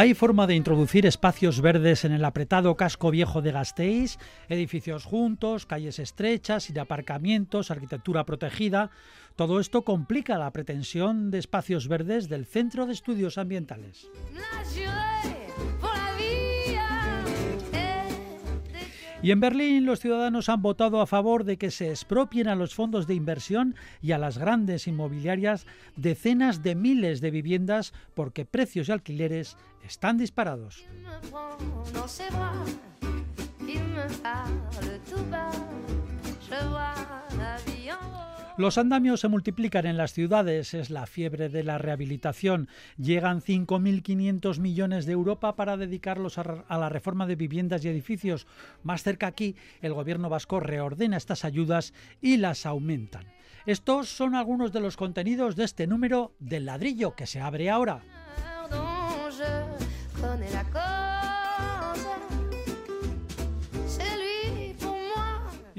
Hay forma de introducir espacios verdes en el apretado casco viejo de Gasteiz, edificios juntos, calles estrechas, sin aparcamientos, arquitectura protegida. Todo esto complica la pretensión de espacios verdes del Centro de Estudios Ambientales. Y en Berlín los ciudadanos han votado a favor de que se expropien a los fondos de inversión y a las grandes inmobiliarias decenas de miles de viviendas porque precios y alquileres están disparados. Los andamios se multiplican en las ciudades, es la fiebre de la rehabilitación. Llegan 5.500 millones de Europa para dedicarlos a, la reforma de viviendas y edificios. Más cerca aquí, el gobierno vasco reordena estas ayudas y las aumentan. Estos son algunos de los contenidos de este número del ladrillo que se abre ahora.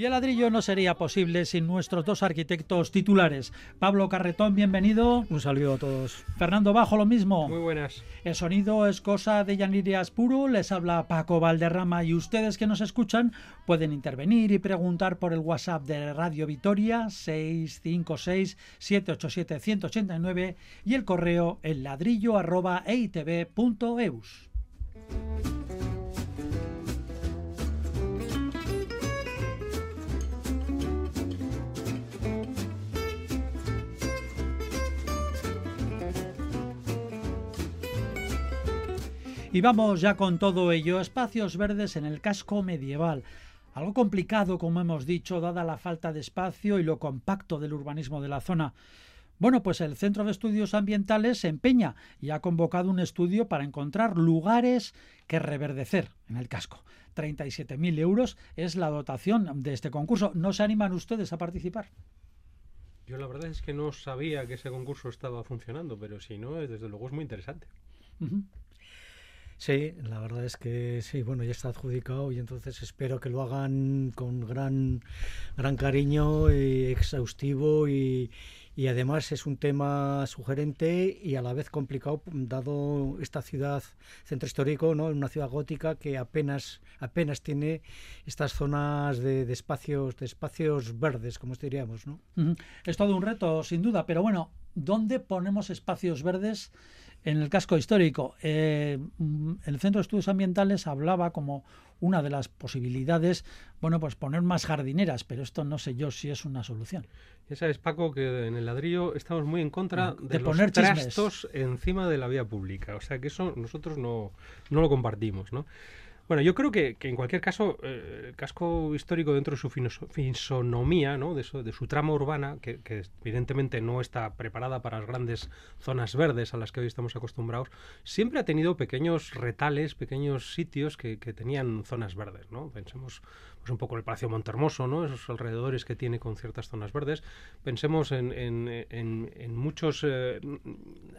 Y el ladrillo no sería posible sin nuestros dos arquitectos titulares. Pablo Carretón, bienvenido. Un saludo a todos. Fernando Bajo, lo mismo. Muy buenas. El sonido es cosa de Yanirias Puro. Les habla Paco Valderrama y ustedes que nos escuchan pueden intervenir y preguntar por el WhatsApp de Radio Vitoria 656-787-189 y el correo el ladrillo arroba eitv.eus. Y vamos ya con todo ello, espacios verdes en el casco medieval. Algo complicado, como hemos dicho, dada la falta de espacio y lo compacto del urbanismo de la zona. Bueno, pues el Centro de Estudios Ambientales se empeña y ha convocado un estudio para encontrar lugares que reverdecer en el casco. 37.000 euros es la dotación de este concurso. ¿No se animan ustedes a participar? Yo la verdad es que no sabía que ese concurso estaba funcionando, pero si no, desde luego es muy interesante. Sí, la verdad es que sí, bueno, ya está adjudicado y entonces espero que lo hagan con gran, gran cariño y exhaustivo y, y además es un tema sugerente y a la vez complicado dado esta ciudad centro histórico, ¿no? Una ciudad gótica que apenas apenas tiene estas zonas de, espacios de espacios verdes, como diríamos, ¿no? Es todo un reto, sin duda, pero bueno, ¿dónde ponemos espacios verdes? En el casco histórico, eh, el Centro de Estudios Ambientales hablaba como una de las posibilidades, bueno, pues poner más jardineras, pero esto no sé yo si es una solución. Ya sabes, Paco, que en el ladrillo estamos muy en contra de, poner trastos encima de la vía pública. O sea que eso nosotros no, no lo compartimos, ¿no? Bueno, yo creo que, en cualquier caso, eh, el casco histórico dentro de su fisonomía, ¿no? de, su, de trama urbana, que, evidentemente no está preparada para las grandes zonas verdes a las que hoy estamos acostumbrados, siempre ha tenido pequeños retales, pequeños sitios que, que tenían zonas verdes. ¿no? Pensemos pues un poco el Palacio Montermoso, ¿no? esos alrededores que tiene con ciertas zonas verdes. Pensemos en, en, en, muchos eh,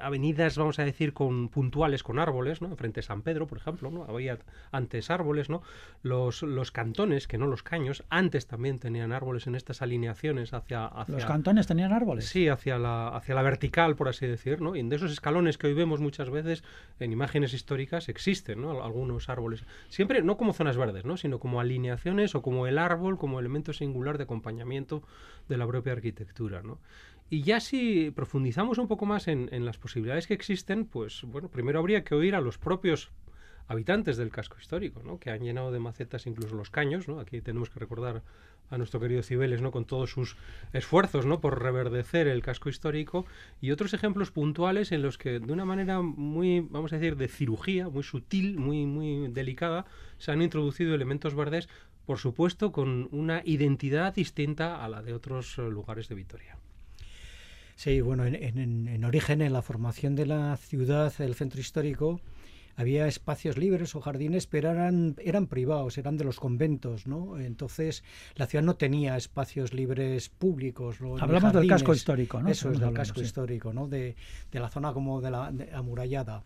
avenidas, vamos a decir, con puntuales con árboles, ¿no? frente a San Pedro, por ejemplo, ¿no? había antes árboles, ¿no? Los, los cantones, que no los caños, antes también tenían árboles en estas alineaciones hacia, hacia ¿Los cantones tenían árboles? Sí, hacia la, hacia la vertical, por así decir, ¿no? Y de esos escalones que hoy vemos muchas veces en imágenes históricas existen, ¿no? Algunos árboles. Siempre, no como zonas verdes, ¿no? Sino como alineaciones o como el árbol como elemento singular de acompañamiento de la propia arquitectura. ¿no? Y ya si profundizamos un poco más en, las posibilidades que existen, pues bueno, primero habría que oír a los propios habitantes del casco histórico, ¿no? que han llenado de macetas incluso los caños. ¿no? Aquí tenemos que recordar a nuestro querido Cibeles, ¿no? Con todos sus esfuerzos, ¿no? Por reverdecer el casco histórico y otros ejemplos puntuales en los que de una manera muy, vamos a decir, de cirugía, muy sutil, muy, muy delicada, se han introducido elementos verdes, por supuesto, con una identidad distinta a la de otros eh, lugares de Vitoria. Sí, bueno, en, en, en origen, en la formación de la ciudad, el centro histórico, había espacios libres o jardines, pero eran, eran privados, eran de los conventos, ¿no? Entonces la ciudad no tenía espacios libres públicos. Hablamos del casco histórico, ¿no? Eso es, del casco histórico, ¿no? De, de, la zona como de la amurallada.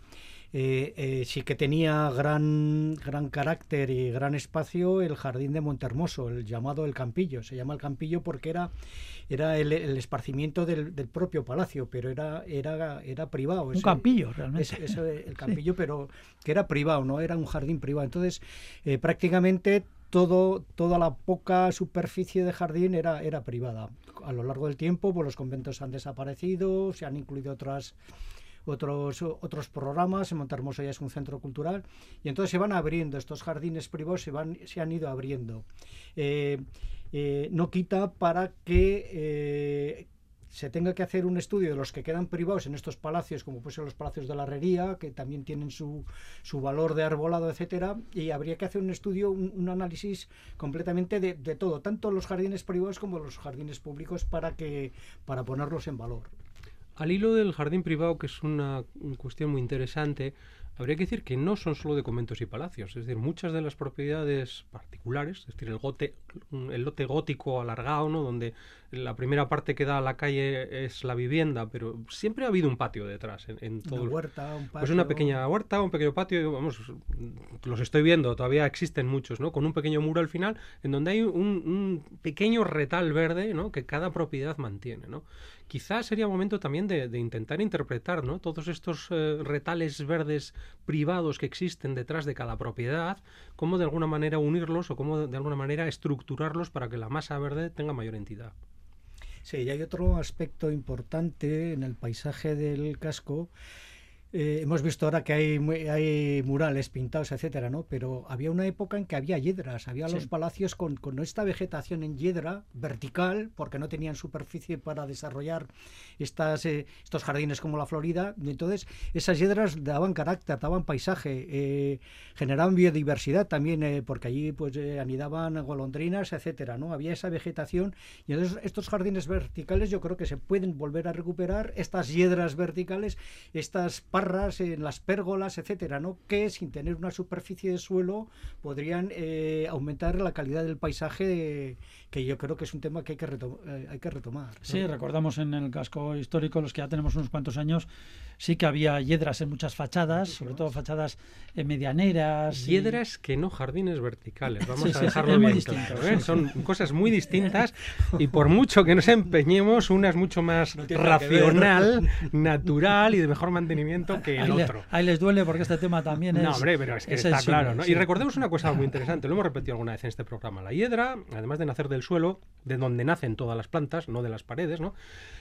Eh, eh, sí que tenía gran, gran carácter y gran espacio el jardín de Montermoso, el llamado el Campillo. Se llama el Campillo porque era, era el, esparcimiento del, propio palacio, pero era, era, era privado. Un campillo, realmente. el Campillo, pero que era privado, no era un jardín privado. Entonces, eh, prácticamente todo, toda la poca superficie de jardín era, era privada. A lo largo del tiempo, pues los conventos han desaparecido, se han incluido otras otros, otros programas, en Montermoso ya es un centro cultural, y entonces se van abriendo, estos jardines privados se, van, se han ido abriendo. Eh, eh, no quita para que eh, se tenga que hacer un estudio de los que quedan privados en estos palacios, como pueden ser los palacios de la Herrería, que también tienen su, su valor de arbolado, etcétera, y habría que hacer un estudio, un, análisis completamente de, de, todo, tanto los jardines privados como los jardines públicos, para que para ponerlos en valor. Al hilo del jardín privado, que es una, cuestión muy interesante, habría que decir que no son solo de conventos y palacios, es decir, muchas de las propiedades particulares, es decir, el, gote, el lote gótico alargado, ¿no? donde la primera parte que da a la calle es la vivienda, pero siempre ha habido un patio detrás. En, todo una huerta, un patio. Pues una pequeña huerta, un pequeño patio, vamos, los estoy viendo, todavía existen muchos, ¿no? Con un pequeño muro al final, en donde hay un, un pequeño retal verde, ¿no? Que cada propiedad mantiene, ¿no? quizás sería momento también de, intentar interpretar ¿no? todos estos eh, retales verdes privados que existen detrás de cada propiedad, cómo de alguna manera unirlos o cómo de alguna manera estructurarlos para que la masa verde tenga mayor entidad. Sí, y hay otro aspecto importante en el paisaje del casco eh, hemos visto ahora que hay, hay murales pintados, etcétera, ¿no? Pero había una época en que había hiedras, había los palacios con, con, esta vegetación en hiedra vertical, porque no tenían superficie para desarrollar estas, eh, estos jardines como la Florida. Entonces, esas hiedras daban carácter, daban paisaje, eh, generaban biodiversidad también, porque allí pues anidaban golondrinas, etcétera, ¿no? Había esa vegetación y entonces estos jardines verticales yo creo que se pueden volver a recuperar, estas hiedras verticales, estas parras, en las pérgolas, etcétera, ¿no? que sin tener una superficie de suelo podrían eh, aumentar la calidad del paisaje, que yo creo que es un tema que hay que, eh, hay que retomar. Sí, recordamos en el casco histórico, los que ya tenemos unos cuantos años, sí que había hiedras en muchas fachadas, sobre todo fachadas eh, medianeras. Hiedras que no jardines verticales, vamos a dejarlo bien claro, Son cosas muy distintas y por mucho que nos empeñemos, una es mucho más racional, natural y de mejor mantenimiento que el otro. ahí les duele porque este tema también es. No, hombre, pero es que está claro. ¿no? Y recordemos una cosa muy interesante, lo hemos repetido alguna vez en este programa. La hiedra, además de nacer del suelo, de donde nacen todas las plantas, no de las paredes, ¿no?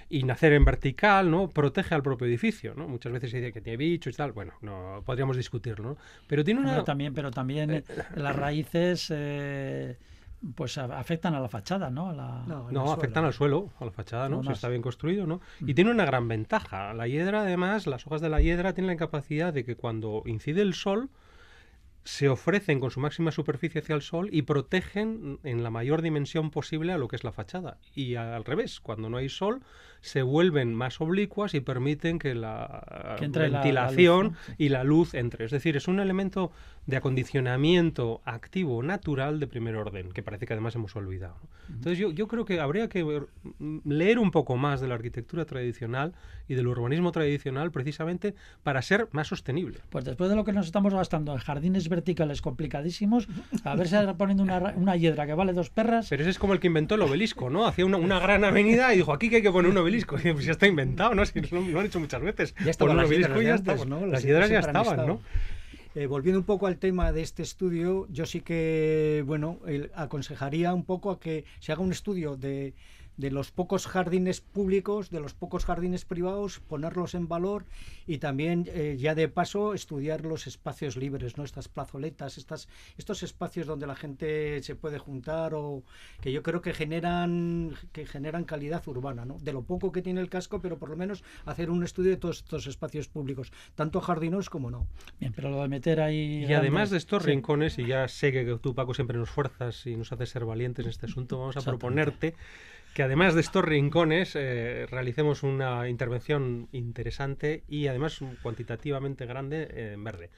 Y nacer en vertical, ¿no? Protege al propio edificio, ¿no? Muchas veces se dice que tiene bichos y tal, bueno, no podríamos discutirlo, ¿no? Pero tiene una... también, pero también eh, las raíces... Eh, pues afectan a la fachada, ¿no? no, afectan al suelo, a la fachada, ¿no? Si está bien construido, ¿no? Y mm. tiene una gran ventaja. La hiedra, además, las hojas de la hiedra tienen la capacidad de que cuando incide el sol, se ofrecen con su máxima superficie hacia el sol y protegen en la mayor dimensión posible a lo que es la fachada. Y al revés, cuando no hay sol, se vuelven más oblicuas y permiten que la ventilación y la luz entre. Es decir, es un elemento de acondicionamiento activo natural de primer orden, que parece que además hemos olvidado. Entonces yo, yo creo que habría que leer un poco más de la arquitectura tradicional y del urbanismo tradicional precisamente para ser más sostenible. Pues después de lo que nos estamos gastando en jardines verticales complicadísimos, a ver si poniendo una, una hiedra que vale dos perras. Pero ese es como el que inventó el obelisco, ¿no? Hacía una, una gran avenida y dijo, aquí que hay que poner un obelisco. Y pues ya está inventado, ¿no? Si lo, han hecho muchas veces. Ya estaban las obelisco ya ¿no? Las, hiedras ya estaban, ¿no? Eh, volviendo un poco al tema de este estudio, yo sí que, bueno, aconsejaría un poco a que se haga un estudio de de los pocos jardines públicos, de los pocos jardines privados, ponerlos en valor y también eh, ya de paso estudiar los espacios libres, ¿no? Estas plazoletas, estas, estos espacios donde la gente se puede juntar o que yo creo que generan, que generan calidad urbana, ¿no? De lo poco que tiene el casco, pero por lo menos hacer un estudio de todos estos espacios públicos, tanto jardinos como no. Bien, pero lo de meter ahí... Y además de estos rincones, y ya sé que tú Paco siempre nos fuerzas y nos haces ser valientes en este asunto, vamos a proponerte que además de estos rincones eh, realicemos una intervención interesante y además cuantitativamente grande en verde.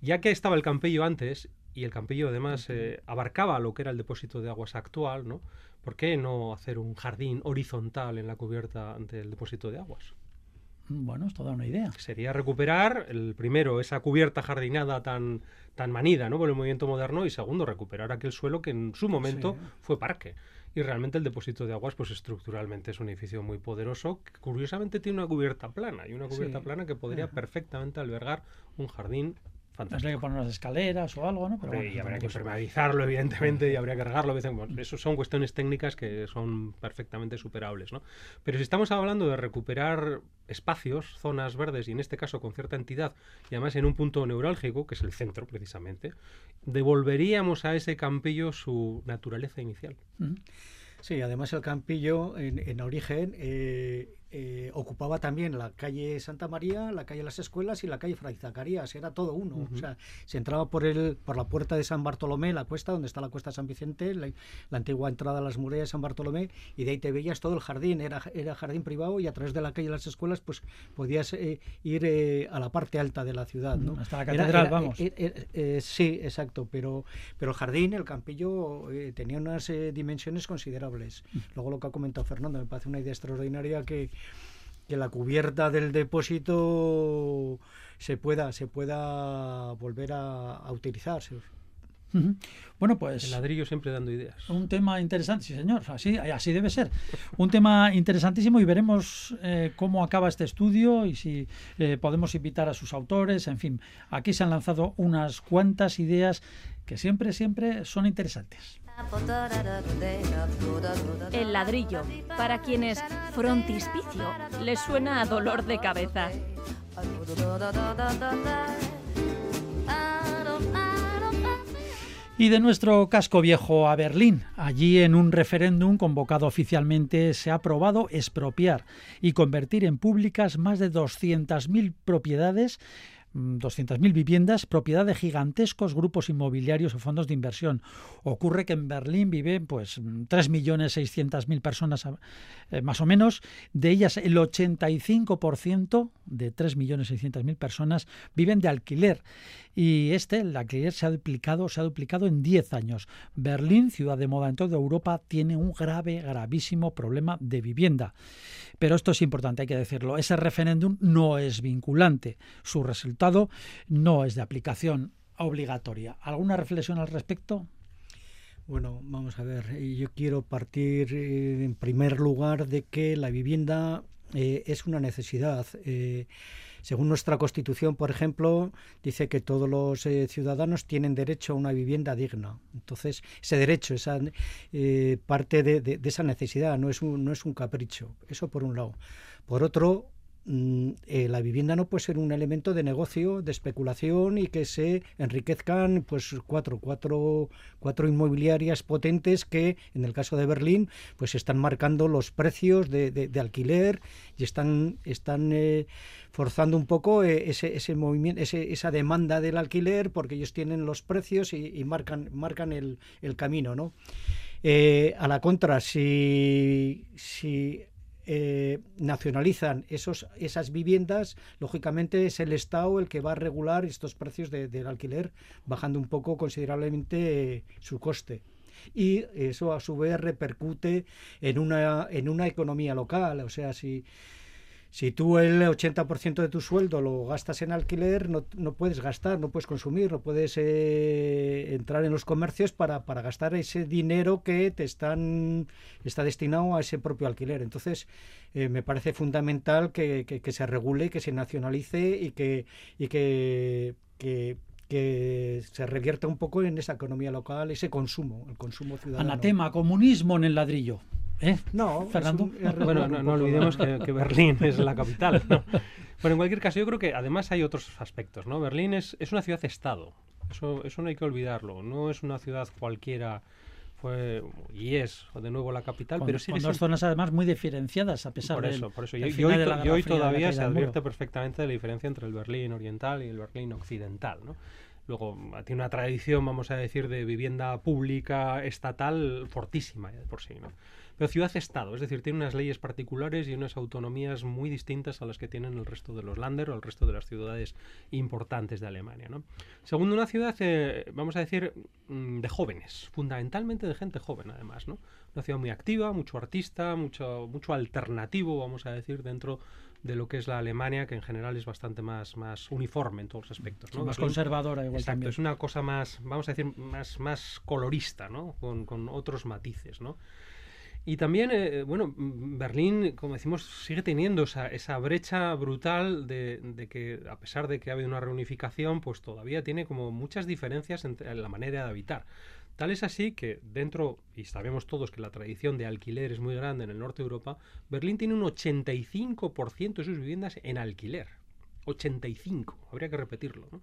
ya que estaba el Campello antes y el Campello además eh, abarcaba lo que era el depósito de aguas actual, ¿no? ¿Por qué no hacer un jardín horizontal en la cubierta del depósito de aguas? Bueno, es toda una idea. Sería recuperar, el primero, esa cubierta jardinada tan, tan manida ¿no? por el movimiento moderno y segundo, recuperar aquel suelo que en su momento fue parque. Y realmente el depósito de aguas, pues estructuralmente es un edificio muy poderoso, que curiosamente tiene una cubierta plana, y una cubierta plana que podría perfectamente albergar un jardín Habría que poner unas escaleras o algo, ¿no? Pero y habría que permeabilizarlo, evidentemente, y habría que cargarlo. Eso son cuestiones técnicas que son perfectamente superables, ¿no? Pero si estamos hablando de recuperar espacios, zonas verdes, y en este caso con cierta entidad, y además en un punto neurálgico, que es el centro, precisamente, devolveríamos a ese campillo su naturaleza inicial. Sí, además el campillo, en, origen, eh, eh, ocupaba también la calle Santa María, la calle Las Escuelas y la calle Fray Zacarías, era todo uno. O sea, se entraba por el por la puerta de San Bartolomé, la cuesta, donde está la cuesta San Vicente, la, antigua entrada a las murallas de San Bartolomé, y de ahí te veías todo el jardín, era, era jardín privado y a través de la calle Las Escuelas pues podías eh, ir eh, a la parte alta de la ciudad. ¿no? Hasta la catedral, vamos. sí, exacto, pero, pero el jardín, el campillo, tenía unas dimensiones considerables. Luego lo que ha comentado Fernando, me parece una idea extraordinaria que que la cubierta del depósito se pueda, se pueda volver a, utilizar. Bueno, pues. El ladrillo siempre dando ideas. Un tema interesante, sí, señor. Así, así debe ser. Un tema interesantísimo y veremos eh, cómo acaba este estudio y si eh, podemos invitar a sus autores. En fin, aquí se han lanzado unas cuantas ideas que siempre, siempre son interesantes. El ladrillo, para quienes frontispicio les suena a dolor de cabeza. Y de nuestro casco viejo a Berlín. Allí en un referéndum convocado oficialmente se ha aprobado expropiar y convertir en públicas más de 200.000 propiedades 200.000 mm, viviendas, propiedad de gigantescos grupos inmobiliarios o fondos de inversión. Ocurre que en Berlín viven pues 3.600.000 personas eh, más o menos, de ellas el 85% de 3.600.000 personas viven de alquiler y este, el alquiler se ha duplicado, se ha duplicado en 10 años. Berlín, ciudad de moda en toda Europa, tiene un grave, gravísimo problema de vivienda. Pero esto es importante, hay que decirlo. Ese referéndum no es vinculante. Su resultado no es de aplicación obligatoria. ¿Alguna reflexión al respecto? Bueno, vamos a ver. Yo quiero partir eh, en primer lugar de que la vivienda eh, es una necesidad. Eh, según nuestra Constitución, por ejemplo, dice que todos los eh, ciudadanos tienen derecho a una vivienda digna. Entonces, ese derecho, esa parte de, de, esa necesidad, no es, un, no es un capricho. Eso por un lado. Por otro, eh, la vivienda no puede ser un elemento de negocio, de especulación y que se enriquezcan pues cuatro, cuatro, cuatro inmobiliarias potentes que en el caso de Berlín pues están marcando los precios de, alquiler y están, están eh, forzando un poco eh, ese, ese movimiento, esa demanda del alquiler porque ellos tienen los precios y, marcan, marcan el, el camino, ¿no? a la contra, si, si eh, nacionalizan esos, esas viviendas, lógicamente es el Estado el que va a regular estos precios del alquiler, bajando un poco considerablemente eh, su coste. Y eso a su vez repercute en una, en una economía local. O sea, si, si tú el 80% de tu sueldo lo gastas en alquiler, no, no puedes gastar, no puedes consumir, no puedes eh, entrar en los comercios para, para, gastar ese dinero que te están está destinado a ese propio alquiler. Entonces, eh, me parece fundamental que, que, se regule, que se nacionalice y que, y que, que que se revierta un poco en esa economía local, ese consumo, el consumo ciudadano. Anatema, comunismo en el ladrillo. ¿Eh? No, Fernando. bueno, no, olvidemos que, Berlín es la capital. ¿no? Bueno, en cualquier caso, yo creo que además hay otros aspectos. ¿no? Berlín es, es una ciudad-estado. Eso, eso no hay que olvidarlo. No es una ciudad cualquiera fue y es de nuevo la capital, pero sí con dos zonas además muy diferenciadas a pesar por eso, por eso. Y, hoy, todavía se advierte perfectamente la diferencia entre el Berlín oriental y el Berlín occidental, ¿no? Luego tiene una tradición, vamos a decir, de vivienda pública estatal fortísima por sí, ¿no? Pero ciudad-estado, es decir, tiene unas leyes particulares y unas autonomías muy distintas a las que tienen el resto de los Länder o el resto de las ciudades importantes de Alemania. ¿no? Segundo, una ciudad, eh, vamos a decir, mm, de jóvenes, fundamentalmente de gente joven, además. ¿no? Una ciudad muy activa, mucho artista, mucho, mucho alternativo, vamos a decir, dentro de lo que es la Alemania, que en general es bastante más, más uniforme en todos los aspectos. ¿no? más conservadora igual Exacto, es una cosa más, vamos a decir, más, más colorista, ¿no? Con, con otros matices, ¿no? Y también, eh, bueno, Berlín, como decimos, sigue teniendo esa, esa brecha brutal de, que, a pesar de que ha habido una reunificación, pues todavía tiene como muchas diferencias en, en la manera de habitar. Tal es así que dentro, y sabemos todos que la tradición de alquiler es muy grande en el norte de Europa, Berlín tiene un 85% de sus viviendas en alquiler. 85, habría que repetirlo. ¿no?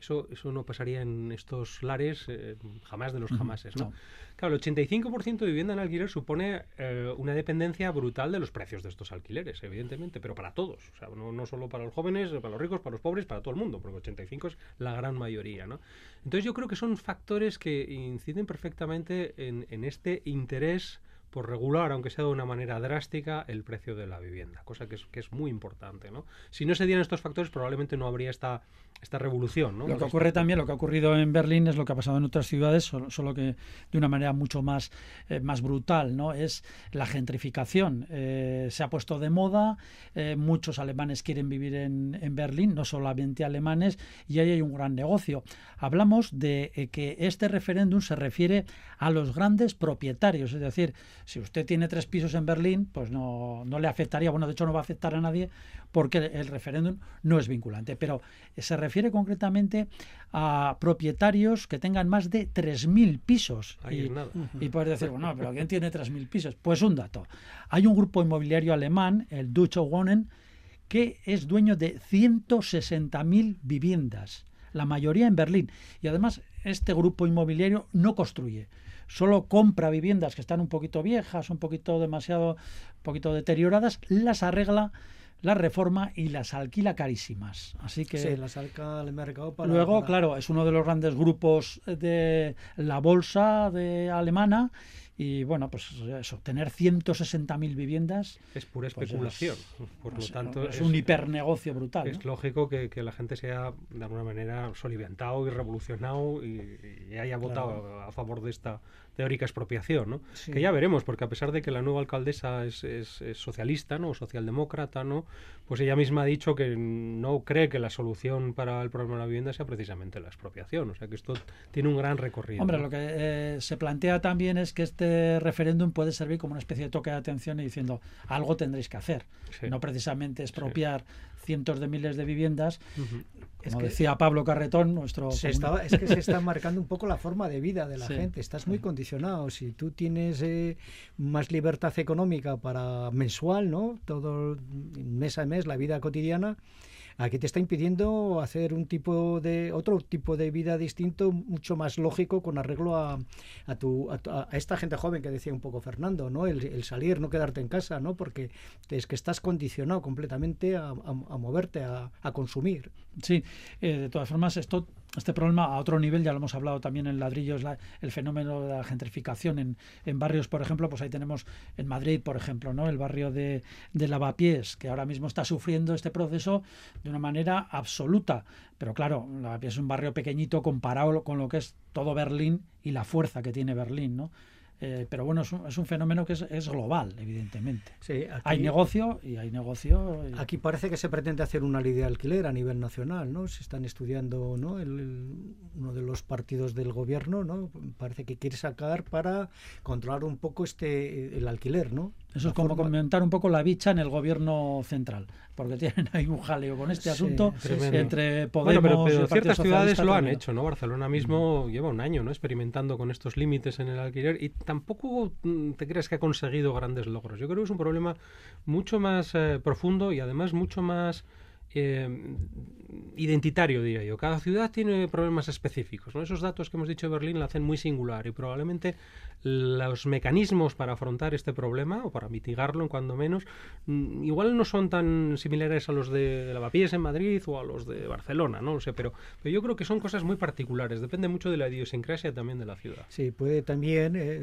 Eso, eso no pasaría en estos lares eh, jamás de los jamases. ¿no? Claro, el 85% de vivienda en alquiler supone eh, una dependencia brutal de los precios de estos alquileres, evidentemente, pero para todos. O sea, no, no, solo para los jóvenes, para los ricos, para los pobres, para todo el mundo, porque 85 es la gran mayoría. ¿no? Entonces yo creo que son factores que inciden perfectamente en, en este interés por regular, aunque sea de una manera drástica, el precio de la vivienda, cosa que es, que es muy importante. ¿no? Si no se dieran estos factores, probablemente no habría esta, esta revolución. ¿no? Lo que ocurre también, lo que ha ocurrido en Berlín es lo que ha pasado en otras ciudades, solo, solo que de una manera mucho más, eh, más brutal, ¿no? Es la gentrificación. Eh, se ha puesto de moda, eh, muchos alemanes quieren vivir en, en, Berlín, no solamente alemanes, y ahí hay un gran negocio. Hablamos de que este referéndum se refiere a los grandes propietarios, es decir, si usted tiene tres pisos en Berlín, pues no, no le afectaría, bueno, de hecho no va a afectar a nadie porque el referéndum no es vinculante, pero se refiere concretamente a propietarios que tengan más de 3.000 pisos. Ahí y, es nada. y puedes decir, bueno, pero ¿quién tiene 3.000 pisos? Pues un dato. Hay un grupo inmobiliario alemán, el Deutsche Wohnen, que es dueño de 160.000 viviendas, la mayoría en Berlín. Y además, este grupo inmobiliario no construye solo compra viviendas que están un poquito viejas, un poquito demasiado, un poquito deterioradas, las arregla las reforma y las alquila carísimas. Así que sí, las alca al mercado para, luego, para... claro, es uno de los grandes grupos de la bolsa de alemana y bueno, pues eso, tener 160.000 viviendas es pura especulación. Pues es, por lo es, tanto, es, un hipernegocio brutal. Es ¿no? lógico que, que, la gente sea de alguna manera soliviantado y revolucionado y, y haya votado claro. a favor de esta teórica expropiación, ¿no? Sí. Que ya veremos, porque a pesar de que la nueva alcaldesa es, es, es, socialista, ¿no? O socialdemócrata, ¿no? Pues ella misma ha dicho que no cree que la solución para el problema de la vivienda sea precisamente la expropiación. O sea que esto tiene un gran recorrido. Hombre, ¿no? lo que eh, se plantea también es que este referéndum puede servir como una especie de toque de atención y diciendo algo tendréis que hacer. Sí. No precisamente expropiar. Cientos de miles de viviendas. Uh -huh. Como es que decía Pablo Carretón, nuestro. Se estaba, es que se está marcando un poco la forma de vida de la gente. Estás muy condicionado. Si tú tienes eh, más libertad económica para mensual, ¿no? Todo mes a mes, la vida cotidiana aquí te está impidiendo hacer un tipo de otro tipo de vida distinto mucho más lógico con arreglo a, a, tu, a, esta gente joven que decía un poco Fernando no el, el, salir no quedarte en casa no porque es que estás condicionado completamente a, moverte a, consumir. Sí eh, de todas formas esto este problema a otro nivel, ya lo hemos hablado también en ladrillos, la, el fenómeno de la gentrificación en, en, barrios, por ejemplo, pues ahí tenemos en Madrid, por ejemplo, ¿no? el barrio de, de Lavapiés, que ahora mismo está sufriendo este proceso de una manera absoluta. Pero claro, Lavapiés es un barrio pequeñito comparado con lo que es todo Berlín y la fuerza que tiene Berlín, ¿no? Eh, pero bueno, es un, es un, fenómeno que es, es global, evidentemente. Sí, aquí, hay negocio y hay negocio. Y... Aquí parece que se pretende hacer una ley de alquiler a nivel nacional, ¿no? Se están estudiando, ¿no? El, el, uno de los partidos del gobierno, ¿no? Parece que quiere sacar para controlar un poco este el alquiler, ¿no? Eso es como forma... comentar un poco la bicha en el gobierno central, porque tienen ahí un jaleo con este sí, asunto tremendo. entre Podemos bueno, pero, pero y ciertas ciudades lo han hecho, ¿no? Barcelona mismo lleva un año, ¿no? Experimentando con estos límites en el alquiler y tampoco mm, te crees que ha conseguido grandes logros. Yo creo que es un problema mucho más eh, profundo y además mucho más eh, identitario, diría yo. Cada ciudad tiene problemas específicos. Esos datos que hemos dicho de Berlín la hacen muy singular y probablemente los mecanismos para afrontar este problema o para mitigarlo cuando menos mm, igual no son tan similares a los de Lavapiés en Madrid o a los de Barcelona, no lo sé, pero, yo creo que son cosas muy particulares, depende mucho de la idiosincrasia también de la ciudad. Sí, puede también, eh,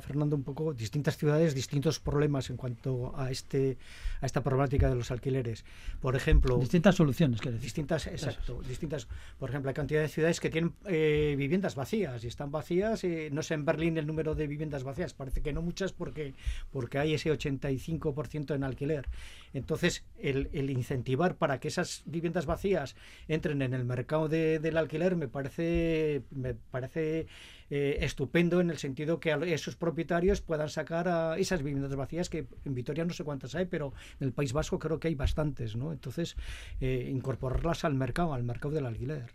Fernando un poco, distintas ciudades, distintos problemas en cuanto a este a esta problemática de los alquileres. Por ejemplo, distintas soluciones, que distintas, exacto, distintas, por ejemplo, hay cantidad de ciudades que tienen eh, viviendas vacías y están vacías, eh, no sé en Berlín el número de viviendas vacías. Parece que no muchas porque, porque hay ese 85% en alquiler. Entonces, el, el, incentivar para que esas viviendas vacías entren en el mercado de, del alquiler me parece, me parece eh, estupendo en el sentido que esos propietarios puedan sacar a esas viviendas vacías que en Vitoria no sé cuántas hay, pero en el País Vasco creo que hay bastantes, ¿no? Entonces, eh, incorporarlas al mercado, al mercado del alquiler.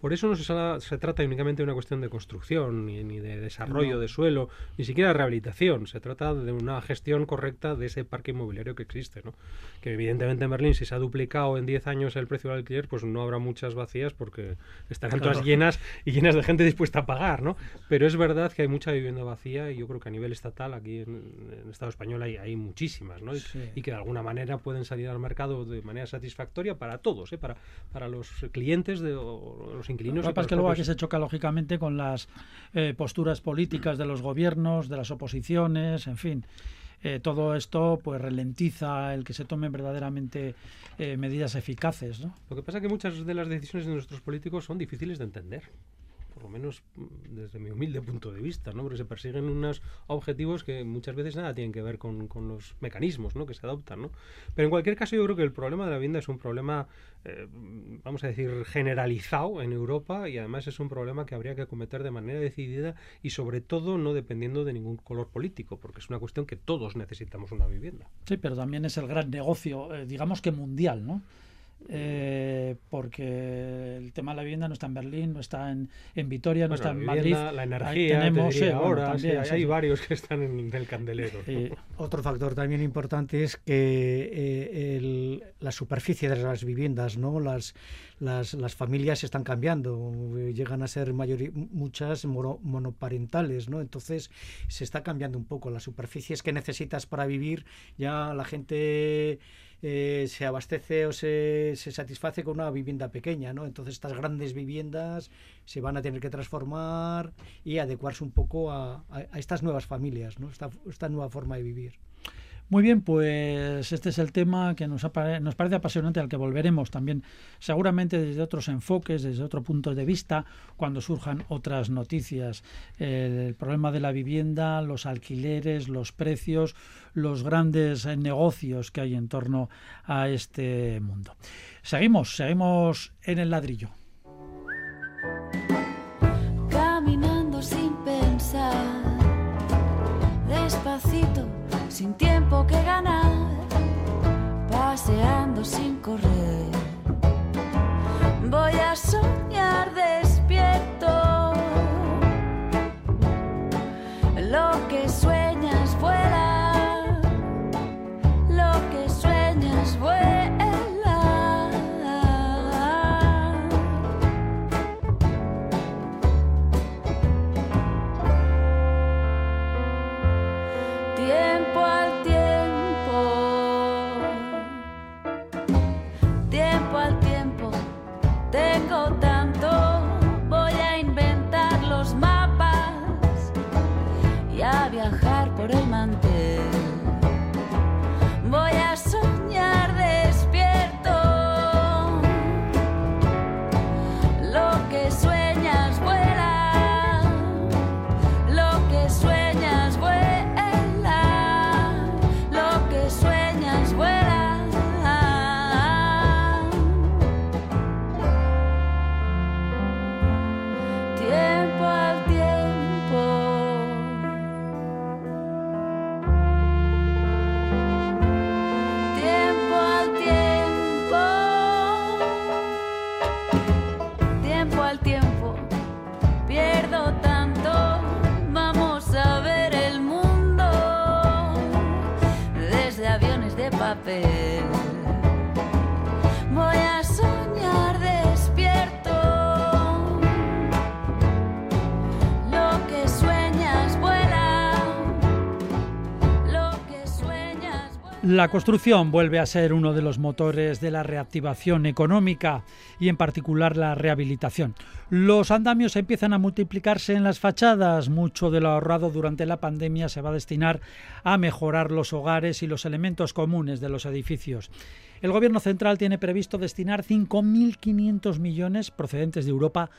Por eso no se, trata únicamente de una cuestión de construcción, ni, de desarrollo de suelo, ni siquiera de rehabilitación. Se trata de una gestión correcta de ese parque inmobiliario que existe. ¿no? Que evidentemente en Berlín, si se ha duplicado en 10 años el precio del alquiler, pues no habrá muchas vacías porque estarán todas llenas y llenas de gente dispuesta a pagar. ¿no? Pero es verdad que hay mucha vivienda vacía y yo creo que a nivel estatal, aquí en, el Estado español, hay, hay muchísimas. ¿no? Y, que de alguna manera pueden salir al mercado de manera satisfactoria para todos, ¿eh? para, para los clientes de, o los inquilinos. Lo que es que luego aquí se choca lógicamente con las eh, posturas políticas de los gobiernos, de las oposiciones, en fin. Eh, todo esto pues ralentiza el que se tomen verdaderamente eh, medidas eficaces. ¿no? Lo que pasa es que muchas de las decisiones de nuestros políticos son difíciles de entender por lo menos mm, desde mi humilde punto de vista, ¿no? porque se persiguen unos objetivos que muchas veces nada tienen que ver con, con los mecanismos ¿no? que se adoptan. ¿no? Pero en cualquier caso yo creo que el problema de la vivienda es un problema, eh, vamos a decir, generalizado en Europa y además es un problema que habría que acometer de manera decidida y sobre todo no dependiendo de ningún color político, porque es una cuestión que todos necesitamos una vivienda. Sí, pero también es el gran negocio, eh, digamos que mundial, ¿no? Eh, porque el tema de la vivienda no está en Berlín, no está en, en Vitoria, no está en Madrid. La energía, tenemos, eh, ahora, hay, varios que están en el candelero. otro factor también importante es que eh, el, la superficie de las viviendas, ¿no? las, las, las familias están cambiando, llegan a ser muchas monoparentales, ¿no? entonces se está cambiando un poco las superficies que necesitas para vivir, ya la gente eh, se abastece o se, se, satisface con una vivienda pequeña, ¿no? Entonces estas grandes viviendas se van a tener que transformar y adecuarse un poco a, estas nuevas familias, ¿no? Esta nueva forma de vivir. Muy bien, pues este es el tema que nos, nos, parece apasionante, al que volveremos también seguramente desde otros enfoques, desde otro punto de vista, cuando surjan otras noticias. El problema de la vivienda, los alquileres, los precios, los grandes negocios que hay en torno a este mundo. Seguimos, seguimos en el ladrillo. Sin tiempo que ganar, paseando sin correr. Voy a soñar despierto La construcción vuelve a ser uno de los motores de la reactivación económica y en particular la rehabilitación. Los andamios empiezan a multiplicarse en las fachadas. Mucho de lo ahorrado durante la pandemia se va a destinar a mejorar los hogares y los elementos comunes de los edificios. El Gobierno central tiene previsto destinar 5.500 millones procedentes de Europa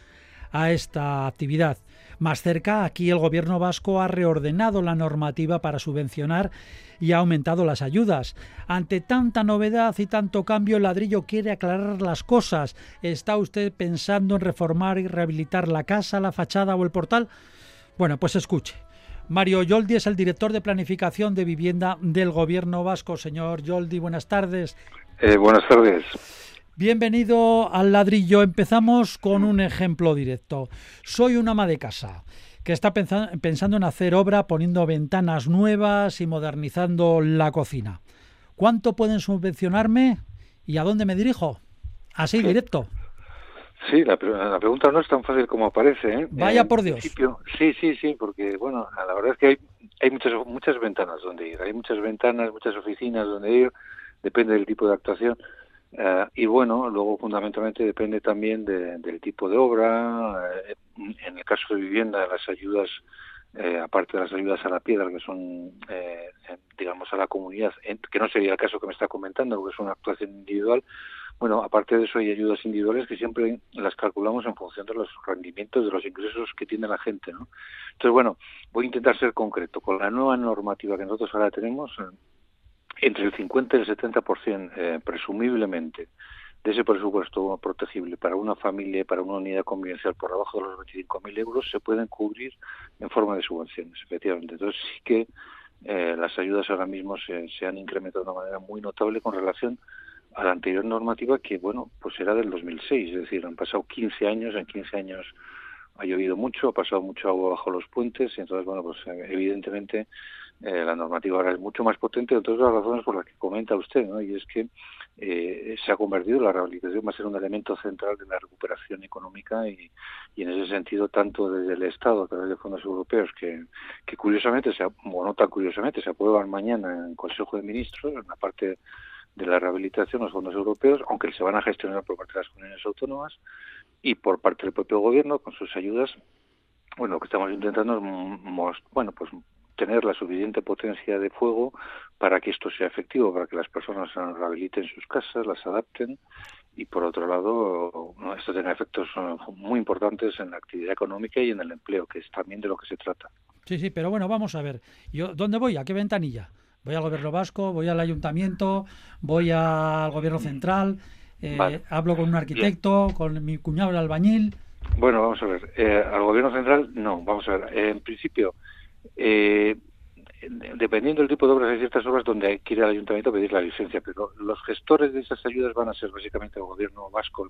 a esta actividad. Más cerca, aquí el gobierno vasco ha reordenado la normativa para subvencionar y ha aumentado las ayudas. Ante tanta novedad y tanto cambio, el ladrillo quiere aclarar las cosas. ¿Está usted pensando en reformar y rehabilitar la casa, la fachada o el portal? Bueno, pues escuche. Mario Yoldi es el director de planificación de vivienda del gobierno vasco. Señor Yoldi, buenas tardes. Eh, buenas tardes. Bienvenido al ladrillo. Empezamos con un ejemplo directo. Soy un ama de casa que está pensando en hacer obra poniendo ventanas nuevas y modernizando la cocina. ¿Cuánto pueden subvencionarme y a dónde me dirijo? Así, directo. Sí, la, pregunta no es tan fácil como parece. ¿eh? Vaya por Dios. Sí, sí, sí, porque bueno, la verdad es que hay, hay muchas, muchas ventanas donde ir. Hay muchas ventanas, muchas oficinas donde ir. Depende del tipo de actuación. Eh, y bueno, luego fundamentalmente depende también del tipo de obra. Eh, en el caso de vivienda, las ayudas, eh, aparte de las ayudas a la piedra, que son, digamos, a la comunidad, que no sería el caso que me está comentando, porque es una actuación individual. Bueno, aparte de eso hay ayudas individuales que siempre las calculamos en función de los rendimientos, de los ingresos que tiene la gente, ¿no? Entonces, bueno, voy a intentar ser concreto. Con la nueva normativa que nosotros ahora tenemos, entre el 50 y el 70% eh, presumiblemente de ese presupuesto protegible para una familia, para una unidad convivencial por debajo de los 25.000 euros, se pueden cubrir en forma de subvenciones, efectivamente. Entonces sí que eh, las ayudas ahora mismo se, se, han incrementado de una manera muy notable con relación a la anterior normativa que, bueno, pues era del 2006, es decir, han pasado 15 años, en 15 años ha llovido mucho, ha pasado mucho agua bajo los puentes y entonces, bueno, pues evidentemente eh, la normativa ahora es mucho más potente, entre otras razones por las que comenta usted, ¿no? y es que eh, se ha convertido la rehabilitación va a ser un elemento central de la recuperación económica y, y, en ese sentido tanto desde el Estado a través de fondos europeos que, curiosamente, se, no tan curiosamente, se aprueban mañana en el Consejo de Ministros, en la parte de la rehabilitación, los fondos europeos, aunque se van a gestionar por parte de las comunidades autónomas y por parte del propio gobierno con sus ayudas bueno, lo que estamos intentando es bueno, pues tener la suficiente potencia de fuego para que esto sea efectivo, para que las personas rehabiliten sus casas, las adapten y por otro lado esto tenga efectos eh, muy importantes en la actividad económica y en el empleo, que es también de lo que se trata. Sí, sí, pero bueno, vamos a ver. Yo, ¿Dónde voy? ¿A qué ventanilla? ¿Voy al gobierno vasco? ¿Voy al ayuntamiento? ¿Voy al gobierno central? Eh, ¿Hablo con un arquitecto? ¿Con mi cuñado el albañil? Bueno, vamos a ver. Eh, al gobierno central, no. Vamos a ver. en principio, eh, dependiendo del tipo de obras, hay ciertas obras donde ir al ayuntamiento pedir la licencia, pero los gestores de esas ayudas van a ser básicamente el gobierno vasco.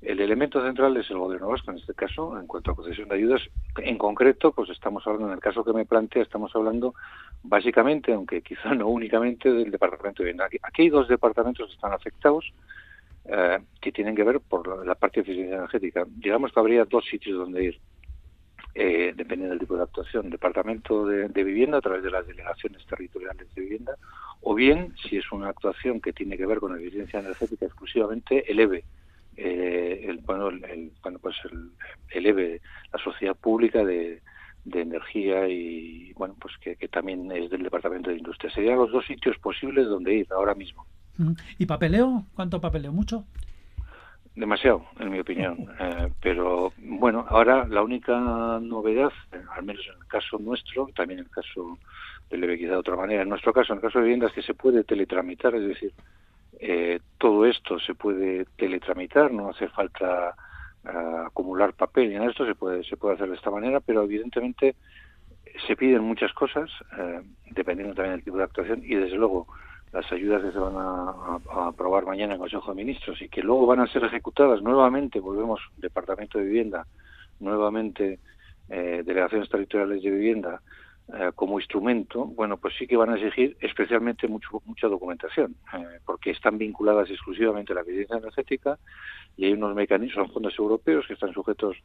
El elemento central es el gobierno vasco en este caso, en cuanto a concesión de ayudas. En concreto, pues estamos hablando, en el caso que me plantea, estamos hablando básicamente, aunque quizá no únicamente, del departamento de vivienda. Aquí, hay dos departamentos que están afectados. Eh, que tienen que ver por la parte de eficiencia energética. Digamos que habría dos sitios donde ir eh, dependiendo del tipo de actuación, departamento de, vivienda a través de las delegaciones territoriales de vivienda, o bien, si es una actuación que tiene que ver con eficiencia energética exclusivamente, el EVE, eh, el, bueno, el, bueno, pues el, EVE, la sociedad pública de, energía y bueno, pues que, que, también es del departamento de industria. Serían los dos sitios posibles donde ir ahora mismo. ¿Y papeleo? ¿Cuánto papeleo? ¿Mucho? Demasiado, en mi opinión. Eh, pero bueno, ahora la única novedad, eh, al menos en el caso nuestro, también en el caso del Equidad de otra manera, en nuestro caso, en el caso de viviendas, que se puede teletramitar, es decir, eh, todo esto se puede teletramitar, no hace falta acumular papel, y en esto se puede, se puede hacer de esta manera, pero evidentemente se piden muchas cosas, dependiendo también del tipo de actuación, y desde luego las ayudas que se van a, aprobar mañana en Consejo de Ministros y que luego van a ser ejecutadas nuevamente, volvemos, Departamento de Vivienda, nuevamente eh, delegaciones territoriales de vivienda eh, como instrumento, bueno, pues sí que van a exigir especialmente mucho, mucha documentación, eh, porque están vinculadas exclusivamente a la eficiencia energética y hay unos mecanismos, son fondos europeos que están sujetos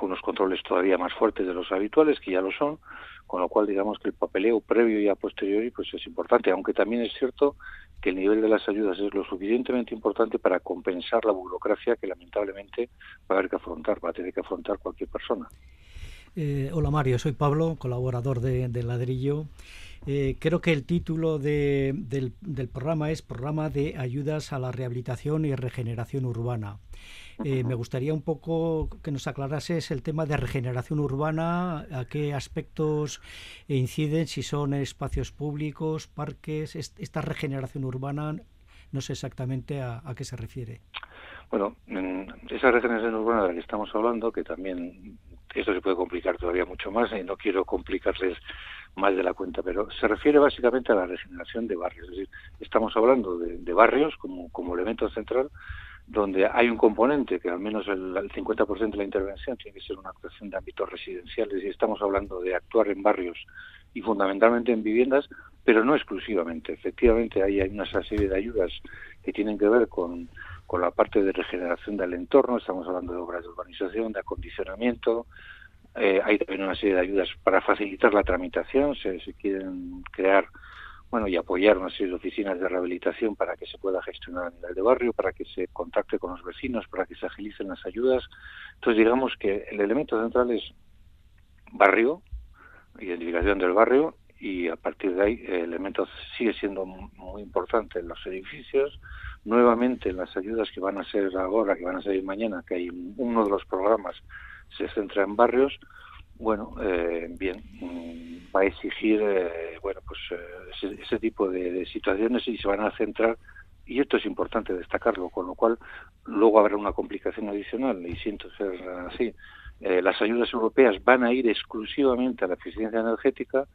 unos controles todavía más fuertes de los habituales, que ya lo son, con lo cual digamos que el papeleo previo y a posteriori pues es importante, aunque también es cierto que el nivel de las ayudas es lo suficientemente importante para compensar la burocracia que lamentablemente va a haber que afrontar, va a tener que afrontar cualquier persona. Eh, hola Mario, soy Pablo, colaborador de, de Ladrillo. Eh, creo que el título del, programa es Programa de Ayudas a la Rehabilitación y Regeneración Urbana. Eh, me gustaría un poco que nos aclarases el tema de regeneración urbana, a qué aspectos inciden, si son espacios públicos, parques, esta regeneración urbana, no sé exactamente a, qué se refiere. Bueno, esa regeneración urbana de la que estamos hablando, que también esto se puede complicar todavía mucho más y no quiero complicarles más de la cuenta, pero se refiere básicamente a la regeneración de barrios. Es decir, estamos hablando de, barrios como, como elemento central, donde hay un componente que al menos el, 50% de la intervención tiene que ser una actuación de ámbitos residenciales y estamos hablando de actuar en barrios y fundamentalmente en viviendas, pero no exclusivamente. Efectivamente, hay, hay una serie de ayudas que tienen que ver con, con la parte de regeneración del entorno, estamos hablando de obras de urbanización, de acondicionamiento, eh, hay también una serie de ayudas para facilitar la tramitación, se, quieren crear bueno, y apoyar una serie de oficinas de rehabilitación para que se pueda gestionar a nivel de barrio, para que se contacte con los vecinos, para que se agilicen las ayudas. Entonces, digamos que el elemento central es barrio, identificación del barrio, y a partir de ahí el elemento sigue siendo muy importante en los edificios. Nuevamente, en las ayudas que van a ser ahora, que van a salir mañana, que hay uno de los programas se centra en barrios, bueno, eh, bien, mm, va a exigir, eh, bueno, pues eh, ese, tipo de, situaciones y se van a centrar, y esto es importante destacarlo, con lo cual luego habrá una complicación adicional, y siento ser así, las ayudas europeas van a ir exclusivamente a la eficiencia energética,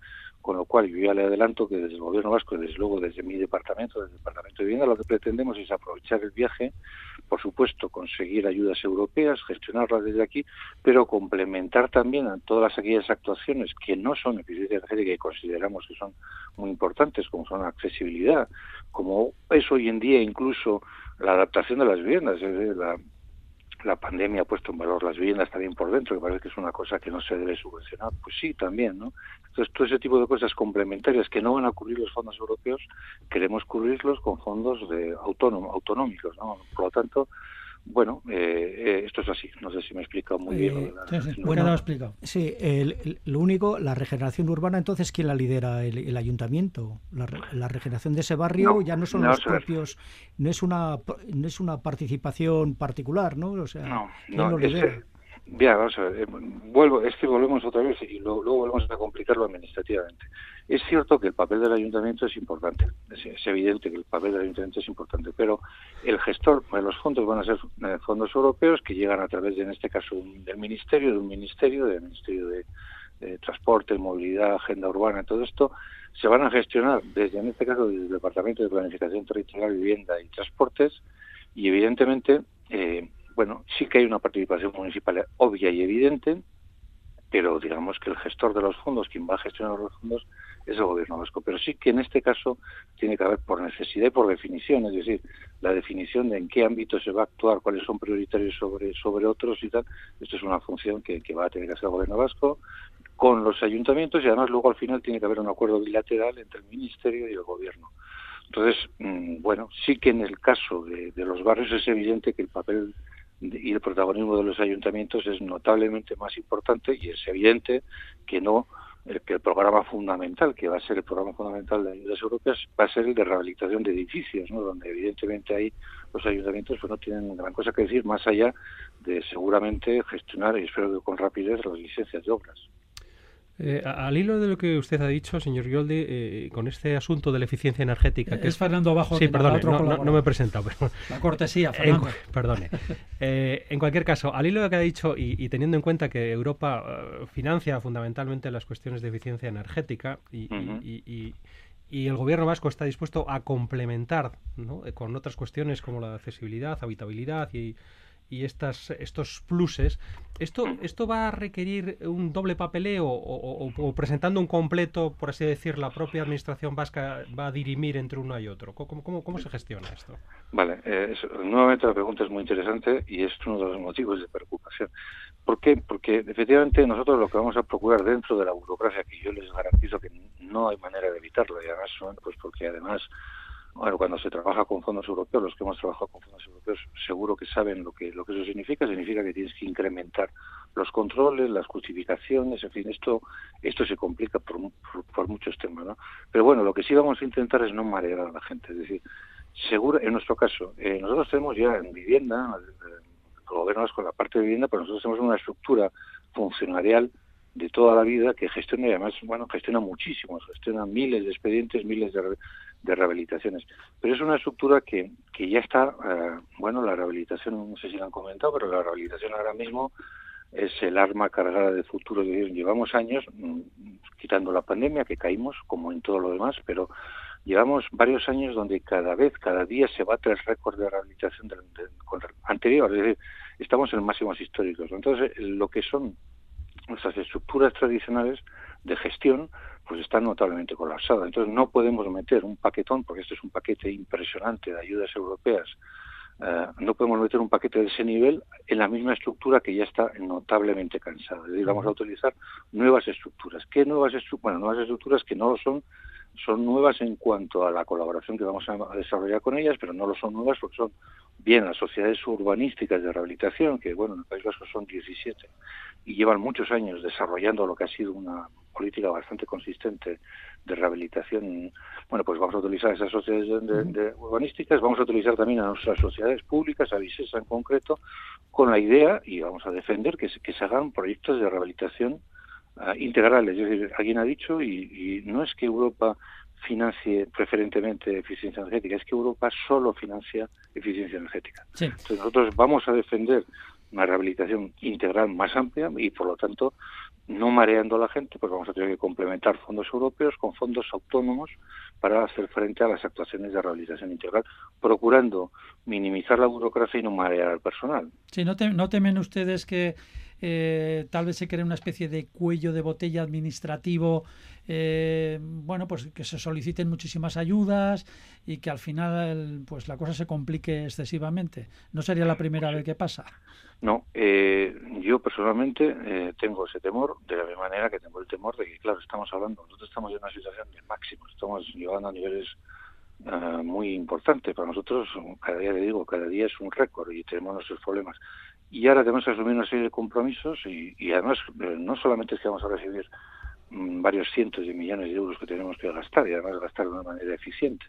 con lo cual yo ya le adelanto que desde el gobierno vasco, desde luego desde mi departamento, desde el departamento de vivienda, lo que pretendemos es aprovechar el viaje, por supuesto conseguir ayudas europeas, gestionarlas desde aquí, pero complementar también a todas aquellas actuaciones que no son eficiencia energética y consideramos que son muy importantes, como son accesibilidad, como es hoy en día incluso la adaptación de las viviendas, es la, la pandemia ha puesto en valor las viviendas también por dentro, que parece que es una cosa que no se debe subvencionar. Pues sí, también, ¿no? Entonces, todo ese tipo de cosas complementarias que no van a cubrir los fondos europeos, queremos cubrirlos con fondos de autónomo, autonómicos, ¿no? Por lo tanto, bueno, eh, eh, esto es así. No sé si me he explicado muy bien. Eh, bueno, lo he explicado. Sí, lo único, la regeneración urbana, entonces, ¿quién la lidera? ¿El, ayuntamiento? La, regeneración de ese barrio ya no son los propios, no es una no es una participación particular, ¿no? O sea, ¿quién lo lidera? Bien, vamos a ver, eh, vuelvo, es que volvemos otra vez y luego, volvemos a complicarlo administrativamente. Es cierto que el papel del ayuntamiento es importante, es, evidente que el papel del ayuntamiento es importante, pero el gestor de los fondos van a ser eh, fondos europeos que llegan a través, de, en este caso, del ministerio, de un ministerio, del Ministerio de, Transporte, Movilidad, Agenda Urbana, todo esto, se van a gestionar desde, en este caso, desde el Departamento de Planificación Territorial, Vivienda y Transportes, y evidentemente eh, bueno, sí que hay una participación municipal obvia y evidente, pero digamos que el gestor de los fondos, quien va a gestionar los fondos, es el gobierno vasco. Pero sí que en este caso tiene que haber por necesidad y por definición, es decir, la definición de en qué ámbito se va a actuar, cuáles son prioritarios sobre, sobre otros y tal. Esto es una función que, va a tener que hacer el gobierno vasco con los ayuntamientos y además luego al final tiene que haber un acuerdo bilateral entre el ministerio y el gobierno. Entonces, mm, bueno, sí que en el caso de los barrios es evidente que el papel y el protagonismo de los ayuntamientos es notablemente más importante y es evidente que no el, que el programa fundamental, que va a ser el programa fundamental de ayudas europeas, va a ser el de rehabilitación de edificios, ¿no? donde evidentemente ahí los ayuntamientos pues, no tienen gran cosa que decir más allá de seguramente gestionar, y espero que con rapidez, las licencias de obras. Eh, al hilo de lo que usted ha dicho, señor Yoldi, eh, con este asunto de la eficiencia energética... Que es Fernando Abajo. Sí, perdone, no, me he presentado. Pero... La cortesía, Fernando. perdone. Eh, en cualquier caso, al hilo de lo que ha dicho y, teniendo en cuenta que Europa financia fundamentalmente las cuestiones de eficiencia energética y, y el gobierno vasco está dispuesto a complementar con otras cuestiones como la accesibilidad, habitabilidad y y estas, estos pluses, ¿esto, ¿esto va a requerir un doble papeleo o, presentando un completo, por así decir, la propia administración vasca va a dirimir entre uno y otro? ¿Cómo, cómo, cómo se gestiona esto? Vale, eh, nuevamente la pregunta es muy interesante y es uno de los motivos de preocupación. ¿Por qué? Porque efectivamente nosotros lo que vamos a procurar dentro de la burocracia, que yo les garantizo que no hay manera de evitarlo, y además, pues porque además bueno, cuando se trabaja con fondos europeos, los que hemos trabajado con fondos europeos seguro que saben lo que lo que eso significa. Significa que tienes que incrementar los controles, las justificaciones, en fin, esto esto se complica por, por, muchos temas, ¿no? Pero bueno, lo que sí vamos a intentar es no marear a la gente, es decir, seguro, en nuestro caso, eh, nosotros tenemos ya en vivienda, el gobierno con la parte de vivienda, pero nosotros tenemos una estructura funcionarial de toda la vida que gestiona y además, bueno, gestiona muchísimo, gestiona miles de expedientes, miles de, de rehabilitaciones. Pero es una estructura que, que ya está, eh, bueno, la rehabilitación, no sé si lo han comentado, pero la rehabilitación ahora mismo es el arma cargada de futuro. Llevamos años, mm, quitando la pandemia, que caímos, como en todo lo demás, pero llevamos varios años donde cada vez, cada día se bate el récord de rehabilitación anterior, es decir, estamos en máximos históricos. Entonces, lo que son nuestras estructuras tradicionales de gestión pues están notablemente colapsadas. Entonces no podemos meter un paquetón, porque este es un paquete impresionante de ayudas europeas, eh, no podemos meter un paquete de ese nivel en la misma estructura que ya está notablemente cansada. Es decir, vamos a utilizar nuevas estructuras. ¿Qué nuevas estructuras? Bueno, nuevas estructuras que no lo son son nuevas en cuanto a la colaboración que vamos a desarrollar con ellas, pero no lo son nuevas porque son bien las sociedades urbanísticas de rehabilitación, que bueno, en el País Vasco son 17 y llevan muchos años desarrollando lo que ha sido una política bastante consistente de rehabilitación. Bueno, pues vamos a utilizar esas sociedades de, urbanísticas, vamos a utilizar también a nuestras sociedades públicas, a Visesa en concreto, con la idea, y vamos a defender, que se, que se hagan proyectos de rehabilitación uh, integrales. Es decir, alguien ha dicho, y, y no es que Europa financie preferentemente eficiencia energética, es que Europa solo financia eficiencia energética. Entonces nosotros vamos a defender una rehabilitación integral más amplia y por lo tanto no mareando a la gente, pues vamos a tener que complementar fondos europeos con fondos autónomos para hacer frente a las actuaciones de rehabilitación integral, procurando minimizar la burocracia y no marear al personal. Sí, no, no temen ustedes que eh, tal vez se cree una especie de cuello de botella administrativo, eh, bueno, pues que se soliciten muchísimas ayudas y que al final pues la cosa se complique excesivamente. ¿No sería la primera vez que pasa? No, eh, yo personalmente tengo ese temor, de la misma manera que tengo el temor de que, claro, estamos hablando, nosotros estamos en una situación de máximo, estamos llegando a niveles muy importantes. Para nosotros, cada día le digo, cada día es un récord y tenemos nuestros problemas y ahora tenemos que asumir una serie de compromisos y, además eh, no solamente es que vamos a recibir mm, varios cientos de millones de euros que tenemos que gastar y además gastar de una manera eficiente,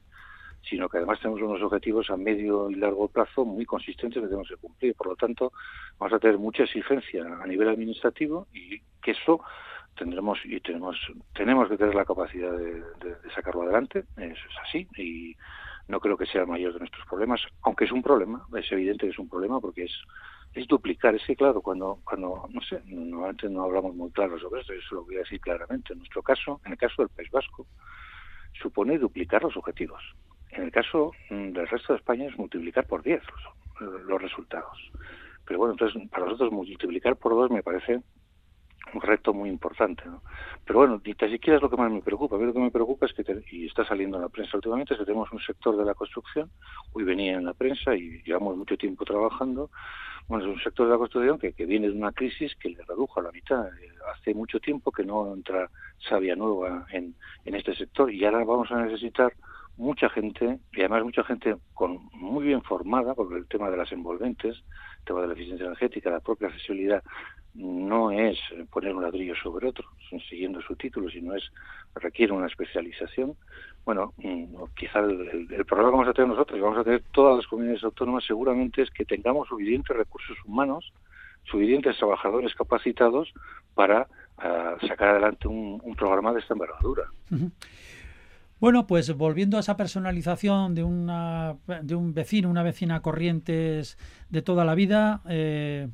sino que además tenemos unos objetivos a medio y largo plazo muy consistentes que tenemos que cumplir. Por lo tanto, vamos a tener mucha exigencia a nivel administrativo y que eso tendremos y tenemos tenemos que tener la capacidad de, de sacarlo adelante. Eso es así y no creo que sea el mayor de nuestros problemas, aunque es un problema, es evidente que es un problema porque es es duplicar. Es que, claro, cuando, cuando no sé, normalmente no hablamos muy claro sobre esto, eso lo voy a decir claramente. En nuestro caso, en el caso del País Vasco, supone duplicar los objetivos. En el caso mm, del resto de España es multiplicar por 10 los, resultados. Pero bueno, entonces para nosotros multiplicar por 2 me parece un reto muy importante. ¿no? Pero bueno, ni tan siquiera es lo que más me preocupa. A mí lo que me preocupa es que, y está saliendo en la prensa últimamente, es que tenemos un sector de la construcción, hoy venía en la prensa y llevamos mucho tiempo trabajando, bueno, es un sector de la construcción que, que viene de una crisis que le redujo a la mitad. Eh, hace mucho tiempo que no entra savia nueva en, en este sector y ahora vamos a necesitar mucha gente, y además mucha gente con muy bien formada, porque el tema de las envolventes, el tema de la eficiencia energética, la propia accesibilidad, no es poner un ladrillo sobre otro, siguiendo su título, sino es requiere una especialización. Bueno, mm, quizá el, problema que vamos a tener nosotros, y vamos a tener todas las comunidades autónomas, seguramente es que tengamos suficientes recursos humanos, suficientes trabajadores capacitados para ah, sacar adelante un, programa de esta envergadura. Bueno, pues volviendo a esa personalización de, una, de un vecino, una vecina corrientes de toda la vida, eh,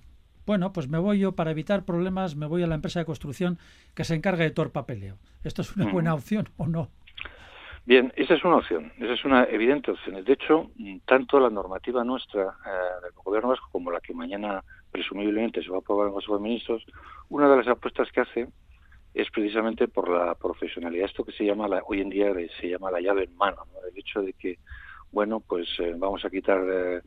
bueno, pues me voy yo para evitar problemas, me voy a la empresa de construcción que se encarga de todo el papeleo. ¿Esto es una buena opción o no? Bien, esa es una opción, esa es una evidente opción. De hecho, tanto la normativa nuestra eh, del Gobierno vasco como la que mañana presumiblemente se va a aprobar en el Consejo de Ministros, una de las apuestas que hace es precisamente por la profesionalidad. Esto que se llama la, hoy en día se llama la llave en mano, el hecho de que, bueno, pues eh, vamos a quitar eh,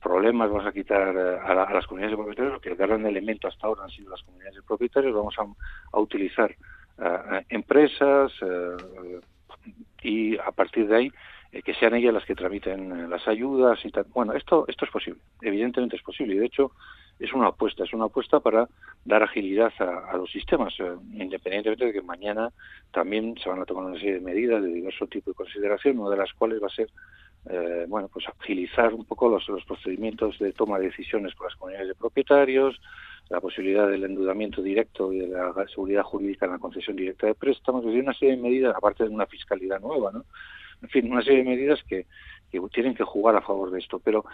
problemas, vamos a quitar eh, a, las comunidades de propietarios, que el gran elemento hasta ahora han sido las comunidades de propietarios, vamos a, utilizar empresas y a partir de ahí que sean ellas las que tramiten las ayudas y tal. Bueno, esto, esto es posible, evidentemente es posible y de hecho es una apuesta, es una apuesta para dar agilidad a, los sistemas, independientemente de que mañana también se van a tomar una serie de medidas de diverso tipo de consideración, una de las cuales va a ser eh, bueno, pues agilizar un poco los, procedimientos de toma de decisiones por las comunidades de propietarios, la posibilidad del endeudamiento directo y de la seguridad jurídica en la concesión directa de préstamos, decir, una serie de medidas, aparte de una fiscalidad nueva, ¿no? En fin, una serie de medidas que, que tienen que jugar a favor de esto. Pero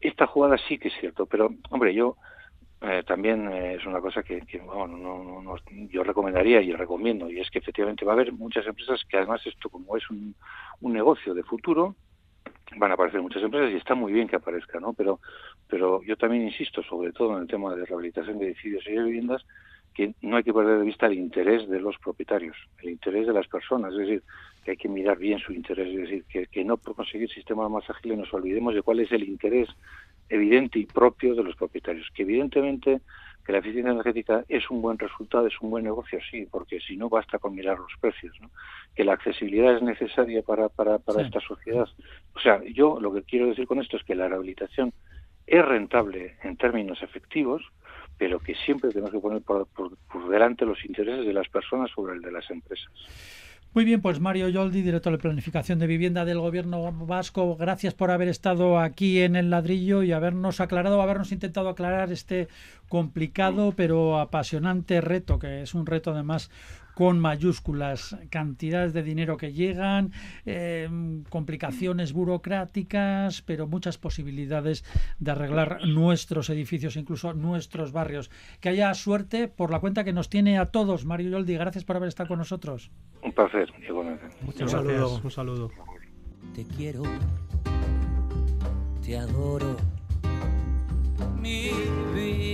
esta jugada sí que es cierto. Pero, hombre, yo eh, también eh, es una cosa que, bueno, no, no, yo recomendaría y recomiendo, y es que efectivamente va a haber muchas empresas que además esto como es un, un negocio de futuro, van a aparecer muchas empresas y está muy bien que aparezca, ¿no? Pero, pero yo también insisto, sobre todo en el tema de rehabilitación de edificios y de viviendas, que no hay que perder de vista el interés de los propietarios, el interés de las personas, es decir, que hay que mirar bien su interés, es decir, que, que no por conseguir sistemas más ágiles nos olvidemos de cuál es el interés evidente y propio de los propietarios. Que evidentemente que la eficiencia energética es un buen resultado, es un buen negocio, sí, porque si no basta con mirar los precios. ¿no? Que la accesibilidad es necesaria para, para, para esta sociedad. O sea, yo lo que quiero decir con esto es que la rehabilitación es rentable en términos efectivos, pero que siempre tenemos que poner por, por delante los intereses de las personas sobre el de las empresas. Muy bien, pues Mario Yoldi, director de Planificación de Vivienda del Gobierno Vasco, gracias por haber estado aquí en el ladrillo y habernos aclarado, habernos intentado aclarar este complicado pero apasionante reto, que es un reto además con mayúsculas, cantidades de dinero que llegan, eh, complicaciones burocráticas, pero muchas posibilidades de arreglar nuestros edificios, incluso nuestros barrios. Que haya suerte por la cuenta que nos tiene a todos. Mario Yoldi, gracias por haber estado con nosotros. Un placer, Muchas gracias. Un saludo. Te quiero, te adoro, mi vida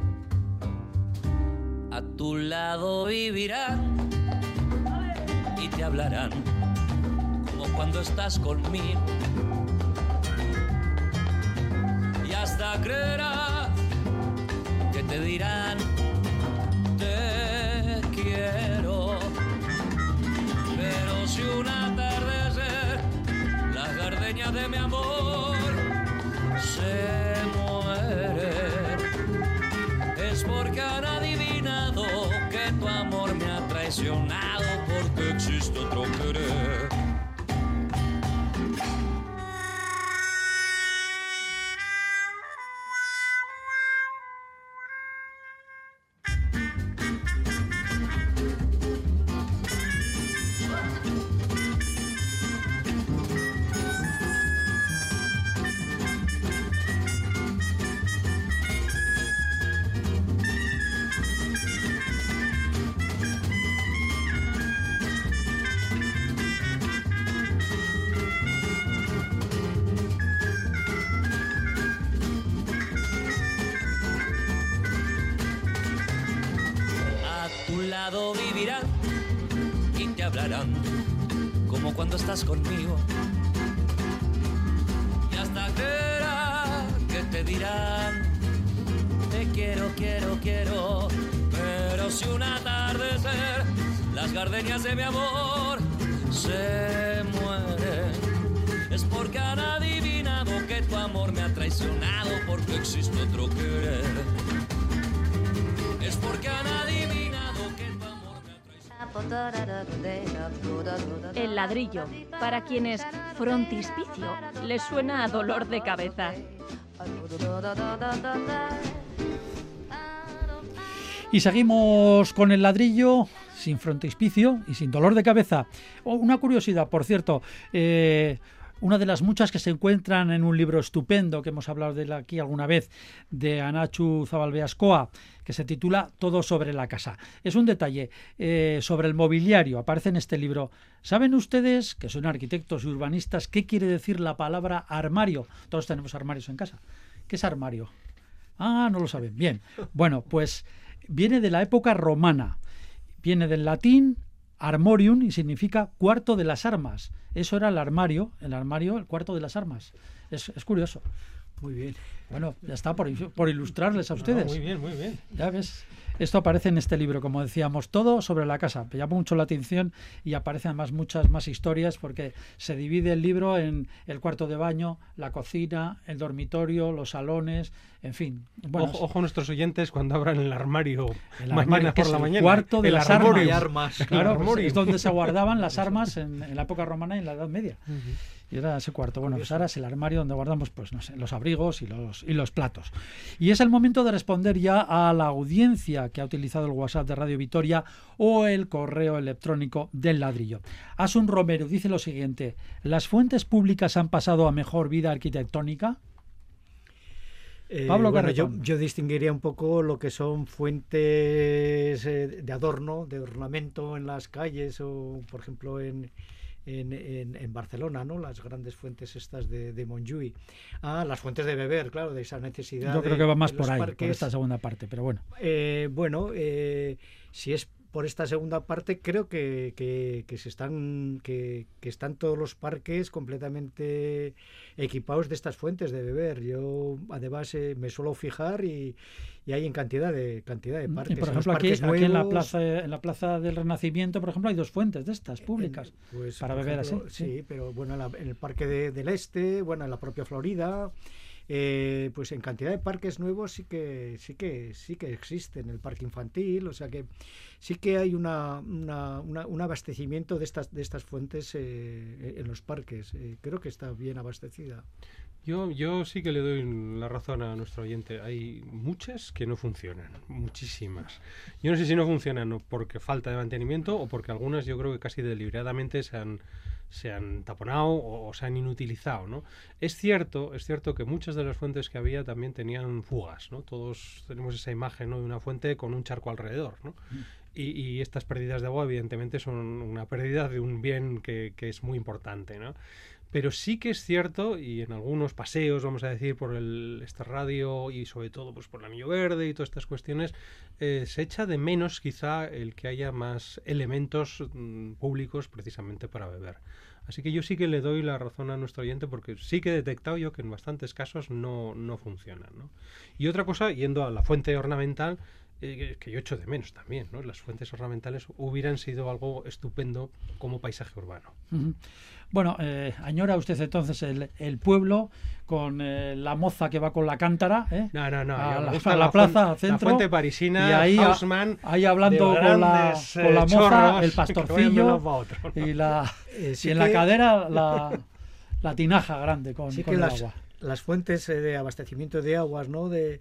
a tu lado vivirán y te hablarán como cuando estás conmigo. Y hasta creerás que te dirán te quiero. Pero si un atardecer las gardenias de mi amor se mueren, es porque a nadie amor me ha traicionado porque existe otro querer. Para quienes frontispicio les suena a dolor de cabeza. Y seguimos con el ladrillo sin frontispicio y sin dolor de cabeza. Oh, una curiosidad, por cierto. Eh, una de las muchas que se encuentran en un libro estupendo que hemos hablado de aquí alguna vez, de Anachu Zabalbeascoa, que se titula Todo sobre la casa. Es un detalle eh, sobre el mobiliario, aparece en este libro. ¿Saben ustedes, que son arquitectos y urbanistas, qué quiere decir la palabra armario? Todos tenemos armarios en casa. ¿Qué es armario? Ah, no lo saben. Bien. Bueno, pues viene de la época romana. Viene del latín armorium y significa cuarto de las armas. Eso era el armario, el armario, el cuarto de las armas. Es, es curioso. Muy bien. Bueno, ya está por, por ilustrarles a ustedes. muy bien, muy bien. Ya ves. Esto aparece en este libro, como decíamos, todo sobre la casa. Me llama mucho la atención y aparecen además muchas más historias porque se divide el libro en el cuarto de baño, la cocina, el dormitorio, los salones, en fin. ojo, a nuestros oyentes cuando abran el armario mañana por la mañana. El cuarto de las armas. Claro, es donde se guardaban las armas en, la época romana y en la Edad Media. Y era ese cuarto. Bueno, pues ahora es el armario donde guardamos, pues no sé, los abrigos y los, y los platos. Y es el momento de responder ya a la audiencia que ha utilizado el WhatsApp de Radio Vitoria o el correo electrónico del ladrillo. Asun Romero dice lo siguiente: ¿Las fuentes públicas han pasado a mejor vida arquitectónica? Eh, Pablo bueno, yo, yo, distinguiría un poco lo que son fuentes eh, de adorno, de ornamento en las calles o, por ejemplo, en, en, en, Barcelona, ¿no? Las grandes fuentes estas de, de Montjuïc. Ah, las fuentes de beber, claro, de esa necesidad. Yo creo que va más por ahí, por esta segunda parte, pero bueno. Eh, bueno, eh, si es por esta segunda parte creo que, que, se están que, que, están todos los parques completamente equipados de estas fuentes de beber. Yo además eh, me suelo fijar y, y, hay en cantidad de cantidad de parques. por ejemplo aquí, en la plaza en la plaza del Renacimiento por ejemplo hay dos fuentes de estas públicas pues, para beber así sí, pero bueno en, el parque del este bueno en la propia Florida eh, pues en cantidad de parques nuevos sí que sí que sí que existen. El parque infantil o sea que sí que hay una, un abastecimiento de estas de estas fuentes eh, en los parques. Eh, creo que está bien abastecida yo, yo sí que le doy la razón a nuestro oyente. Hay muchas que no funcionan, muchísimas. Yo no sé si no funcionan porque falta de mantenimiento o porque algunas yo creo que casi deliberadamente se han, se han taponado o, se han inutilizado, ¿no? Es cierto, es cierto que muchas de las fuentes que había también tenían fugas, ¿no? Todos tenemos esa imagen, ¿no? De una fuente con un charco alrededor, ¿no? Y, y, estas pérdidas de agua, evidentemente, son una pérdida de un bien que, que es muy importante, ¿no? Pero sí que es cierto, y en algunos paseos, vamos a decir, por el, este radio y sobre todo pues, por el anillo verde y todas estas cuestiones, eh, se echa de menos quizá el que haya más elementos mm, públicos precisamente para beber. Así que yo sí que le doy la razón a nuestro oyente porque sí que he detectado yo que en bastantes casos no, no funcionan. ¿no? Y otra cosa, yendo a la fuente ornamental, eh, que yo echo de menos también, ¿no? Las fuentes ornamentales hubieran sido algo estupendo como paisaje urbano. Bueno, eh, añora usted entonces el, pueblo con eh, la moza que va con la cántara, ¿eh? No, no, no. A, la, plaza, al centro. La fuente parisina, y ahí, ahí hablando con la, con la moza, el pastorcillo y, la, y en la cadera la, la tinaja grande con, con el las, agua. Las fuentes de abastecimiento de aguas, ¿no? De,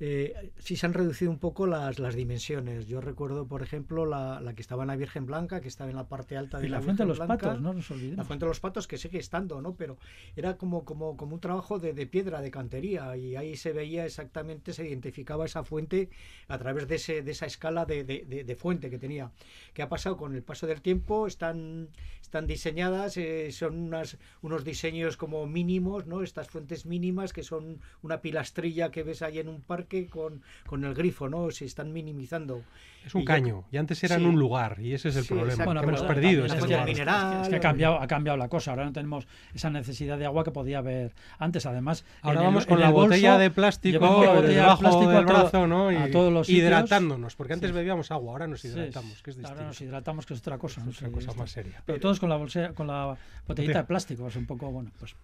eh, sí se han reducido un poco las, las dimensiones. Yo recuerdo, por ejemplo, la, la, que estaba en la Virgen Blanca, que estaba en la parte alta de y la, Fuente de los Patos, no nos olvidemos. La Fuente de los Patos, que sigue estando, ¿no? Pero era como, como, como un trabajo de, de, piedra, de cantería, y ahí se veía exactamente, se identificaba esa fuente a través de, ese, de esa escala de, de fuente que tenía. ¿Qué ha pasado con el paso del tiempo? Están, están diseñadas, eh, son unas, unos diseños como mínimos, ¿no? Estas fuentes mínimas que son una pilastrilla que ves ahí en un parque con, con el grifo, ¿no? Se están minimizando. Es un caño, y antes eran un lugar, y ese es el problema, bueno, que hemos perdido. Es, mineral, es que ha cambiado, ha cambiado la cosa, ahora no tenemos esa necesidad de agua que podía haber antes, además. Ahora vamos con la botella de plástico debajo del brazo, ¿no? Y, a todos los hidratándonos, porque antes bebíamos agua, ahora nos hidratamos, que es distinto. Ahora nos hidratamos, que es otra cosa. Es otra cosa más seria. Pero todos con la, bolsa, con la botellita de plástico, es un poco, bueno, pues,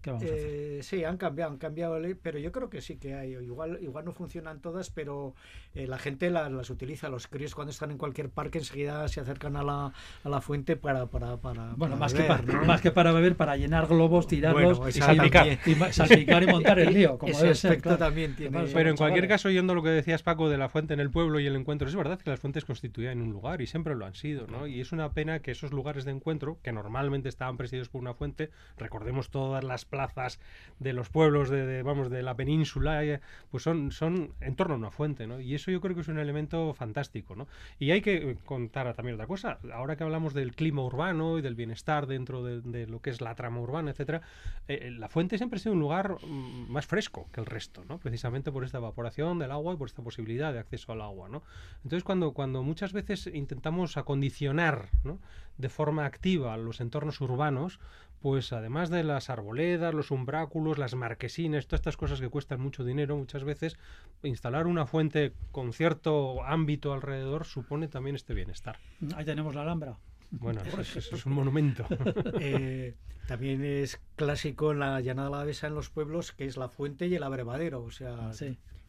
¿qué vamos a hacer? Eh, sí, han cambiado, han cambiado, pero yo creo que sí que hay, igual, igual no funcionan todas, pero eh, la gente las, utiliza. Los críos cuando están en cualquier parque enseguida se acercan a la, a la fuente para, para, para bueno, más, que para, más que para beber, para llenar globos, tirarlos y salpicar. Y, salpicar y montar el lío, como Ese aspecto también tiene... Pero en cualquier caso, yendo a lo que decías Paco de la fuente en el pueblo y el encuentro, es verdad que las fuentes constituían un lugar y siempre lo han sido, ¿no? Y es una pena que esos lugares de encuentro, que normalmente estaban presididos por una fuente, recordemos todas las plazas de los pueblos de, vamos de la península, eh, pues son, son en torno a una fuente, ¿no? Y eso yo creo que es un elemento fantástico, ¿no? Y hay que eh, contar también otra cosa. Ahora que hablamos del clima urbano y del bienestar dentro de, lo que es la trama urbana, etcétera, eh, la fuente siempre ha sido un lugar mm, más fresco que el resto, ¿no? Precisamente por esta evaporación del agua y por esta posibilidad de acceso al agua, ¿no? Entonces cuando, cuando muchas veces intentamos acondicionar, ¿no? de forma activa los entornos urbanos, pues además de las arboledas, los umbráculos, las marquesinas, todas estas cosas que cuestan mucho dinero muchas veces, instalar una fuente con cierto ámbito alrededor supone también este bienestar. Ahí tenemos la Alhambra. Bueno, eso, es un monumento. Eh, también es clásico en la llanada de la Besa en los pueblos que es la fuente y el abrevadero. O sea,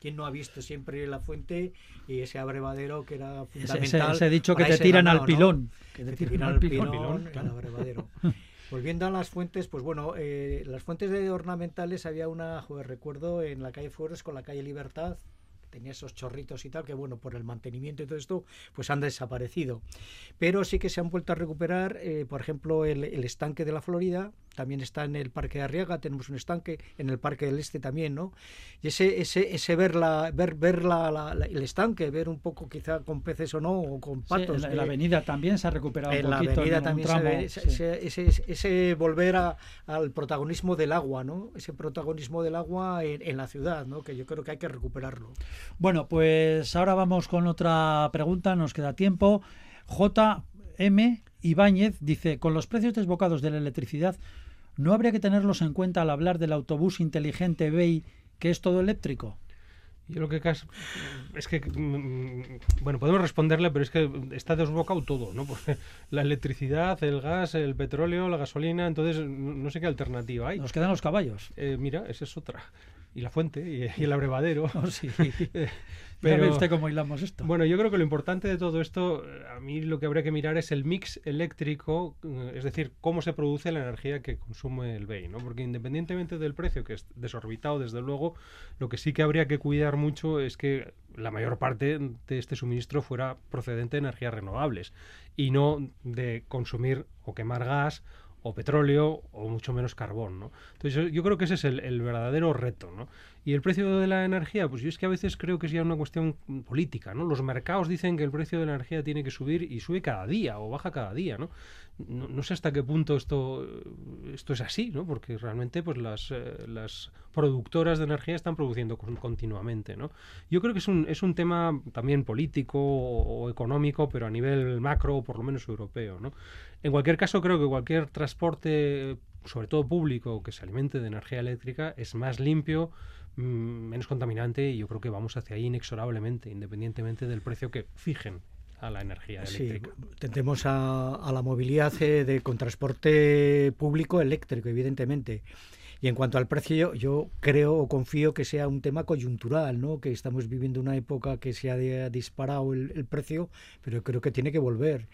¿quién no ha visto siempre la fuente y ese abrevadero que era fundamental? Ese, dicho que te tiran al pilón. Que te, tiran al pilón, abrevadero. Volviendo a las fuentes, pues bueno, eh, las fuentes de ornamentales había una, joder, recuerdo, en la calle Fueros con la calle Libertad, tenía esos chorritos y tal, que bueno, por el mantenimiento y todo esto, pues han desaparecido. Pero sí que se han vuelto a recuperar, eh, por ejemplo, el, estanque de la Florida, también está en el Parque de Arriaga, tenemos un estanque, en el Parque del Este también, ¿no? Y ese, ese, ese ver, la, ver, ver la, el estanque, ver un poco quizá con peces o no, o con patos. en, la, avenida también se ha recuperado un poquito. En la avenida también se ve ese, ese, volver a, al protagonismo del agua, ¿no? Ese protagonismo del agua en, en la ciudad, ¿no? Que yo creo que hay que recuperarlo. Bueno, pues ahora vamos con otra pregunta, nos queda tiempo. JM Ibáñez dice, con los precios desbocados de la electricidad, ¿no habría que tenerlos en cuenta al hablar del autobús inteligente BEI que es todo eléctrico? Yo lo que es que, mm, bueno, podemos responderle, pero es que está desbocado todo, ¿no? Porque la electricidad, el gas, el petróleo, la gasolina, entonces no sé qué alternativa hay. Nos quedan los caballos. Eh, mira, esa es otra y la fuente y, el abrevadero. Oh, sí. Pero, usted cómo hilamos esto? Bueno, yo creo que lo importante de todo esto, a mí lo que habría que mirar es el mix eléctrico, eh, es decir, cómo se produce la energía que consume el BEI, ¿no? Porque independientemente del precio, que es desorbitado desde luego, lo que sí que habría que cuidar mucho es que la mayor parte de este suministro fuera procedente de energías renovables y no de consumir o quemar gas o petróleo o mucho menos carbón, ¿no? Entonces yo, creo que ese es el, verdadero reto, ¿no? Y el precio de la energía, pues yo es que a veces creo que es ya una cuestión política, ¿no? Los mercados dicen que el precio de la energía tiene que subir y sube cada día o baja cada día, ¿no? No, sé hasta qué punto esto, esto es así, ¿no? Porque realmente pues las, eh, las productoras de energía están produciendo continuamente, ¿no? Yo creo que es un, es un tema también político o, o económico, pero a nivel macro o por lo menos europeo, ¿no? En cualquier caso, creo que cualquier transporte, sobre todo público, que se alimente de energía eléctrica es más limpio, mm, menos contaminante y yo creo que vamos hacia ahí inexorablemente, independientemente del precio que fijen a la energía eléctrica. Sí, tendemos a, la movilidad eh, de, con transporte público eléctrico, evidentemente. Y en cuanto al precio, yo, creo o confío que sea un tema coyuntural, ¿no? que estamos viviendo una época que se ha disparado el, precio, pero creo que tiene que volver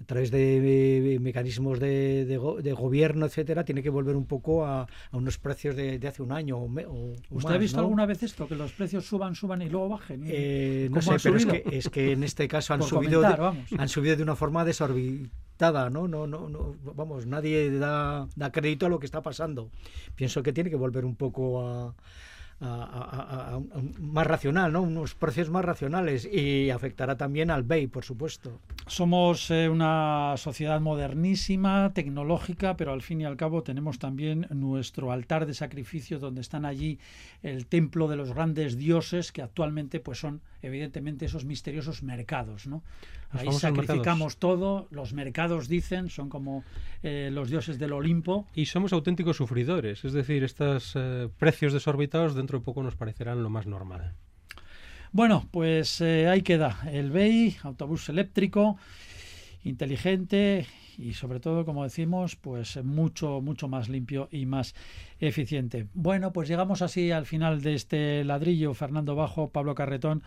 a través de, mecanismos de, de, gobierno, etcétera, tiene que volver un poco a, unos precios de, hace un año o, ¿Usted ha visto alguna vez esto, que los precios suban, suban y luego bajen? Eh, no sé, pero es que, es que, en este caso han subido, han subido de una forma desorbitada, ¿no? No, no, no, vamos, nadie da, da crédito a lo que está pasando. Pienso que tiene que volver un poco a más racional, ¿no? unos precios más racionales y afectará también al BEI, por supuesto. Somos eh, una sociedad modernísima, tecnológica, pero al fin y al cabo tenemos también nuestro altar de sacrificio donde están allí el templo de los grandes dioses que actualmente pues son evidentemente esos misteriosos mercados, ¿no? Ahí sacrificamos todo, los mercados dicen, son como eh, los dioses del Olimpo. Y somos auténticos sufridores, es decir, estos eh, precios desorbitados dentro de poco nos parecerán lo más normal. Bueno, pues eh, ahí queda el BEI, autobús eléctrico. inteligente y sobre todo, como decimos, pues mucho, mucho más limpio y más eficiente. Bueno, pues llegamos así al final de este ladrillo. Fernando Bajo, Pablo Carretón,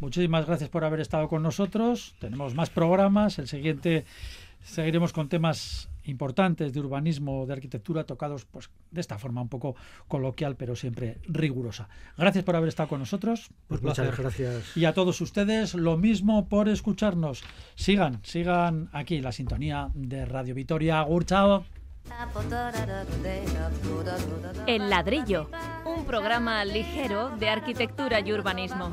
muchísimas gracias por haber estado con nosotros. Tenemos más programas. El siguiente seguiremos con temas importantes de urbanismo, de arquitectura, tocados pues, de esta forma un poco coloquial, pero siempre rigurosa. Gracias por haber estado con nosotros. Pues muchas gracias. Y a todos ustedes, lo mismo por escucharnos. Sigan, sigan aquí la sintonía de Radio Vitoria. Agur, el ladrillo, un programa ligero de arquitectura y urbanismo.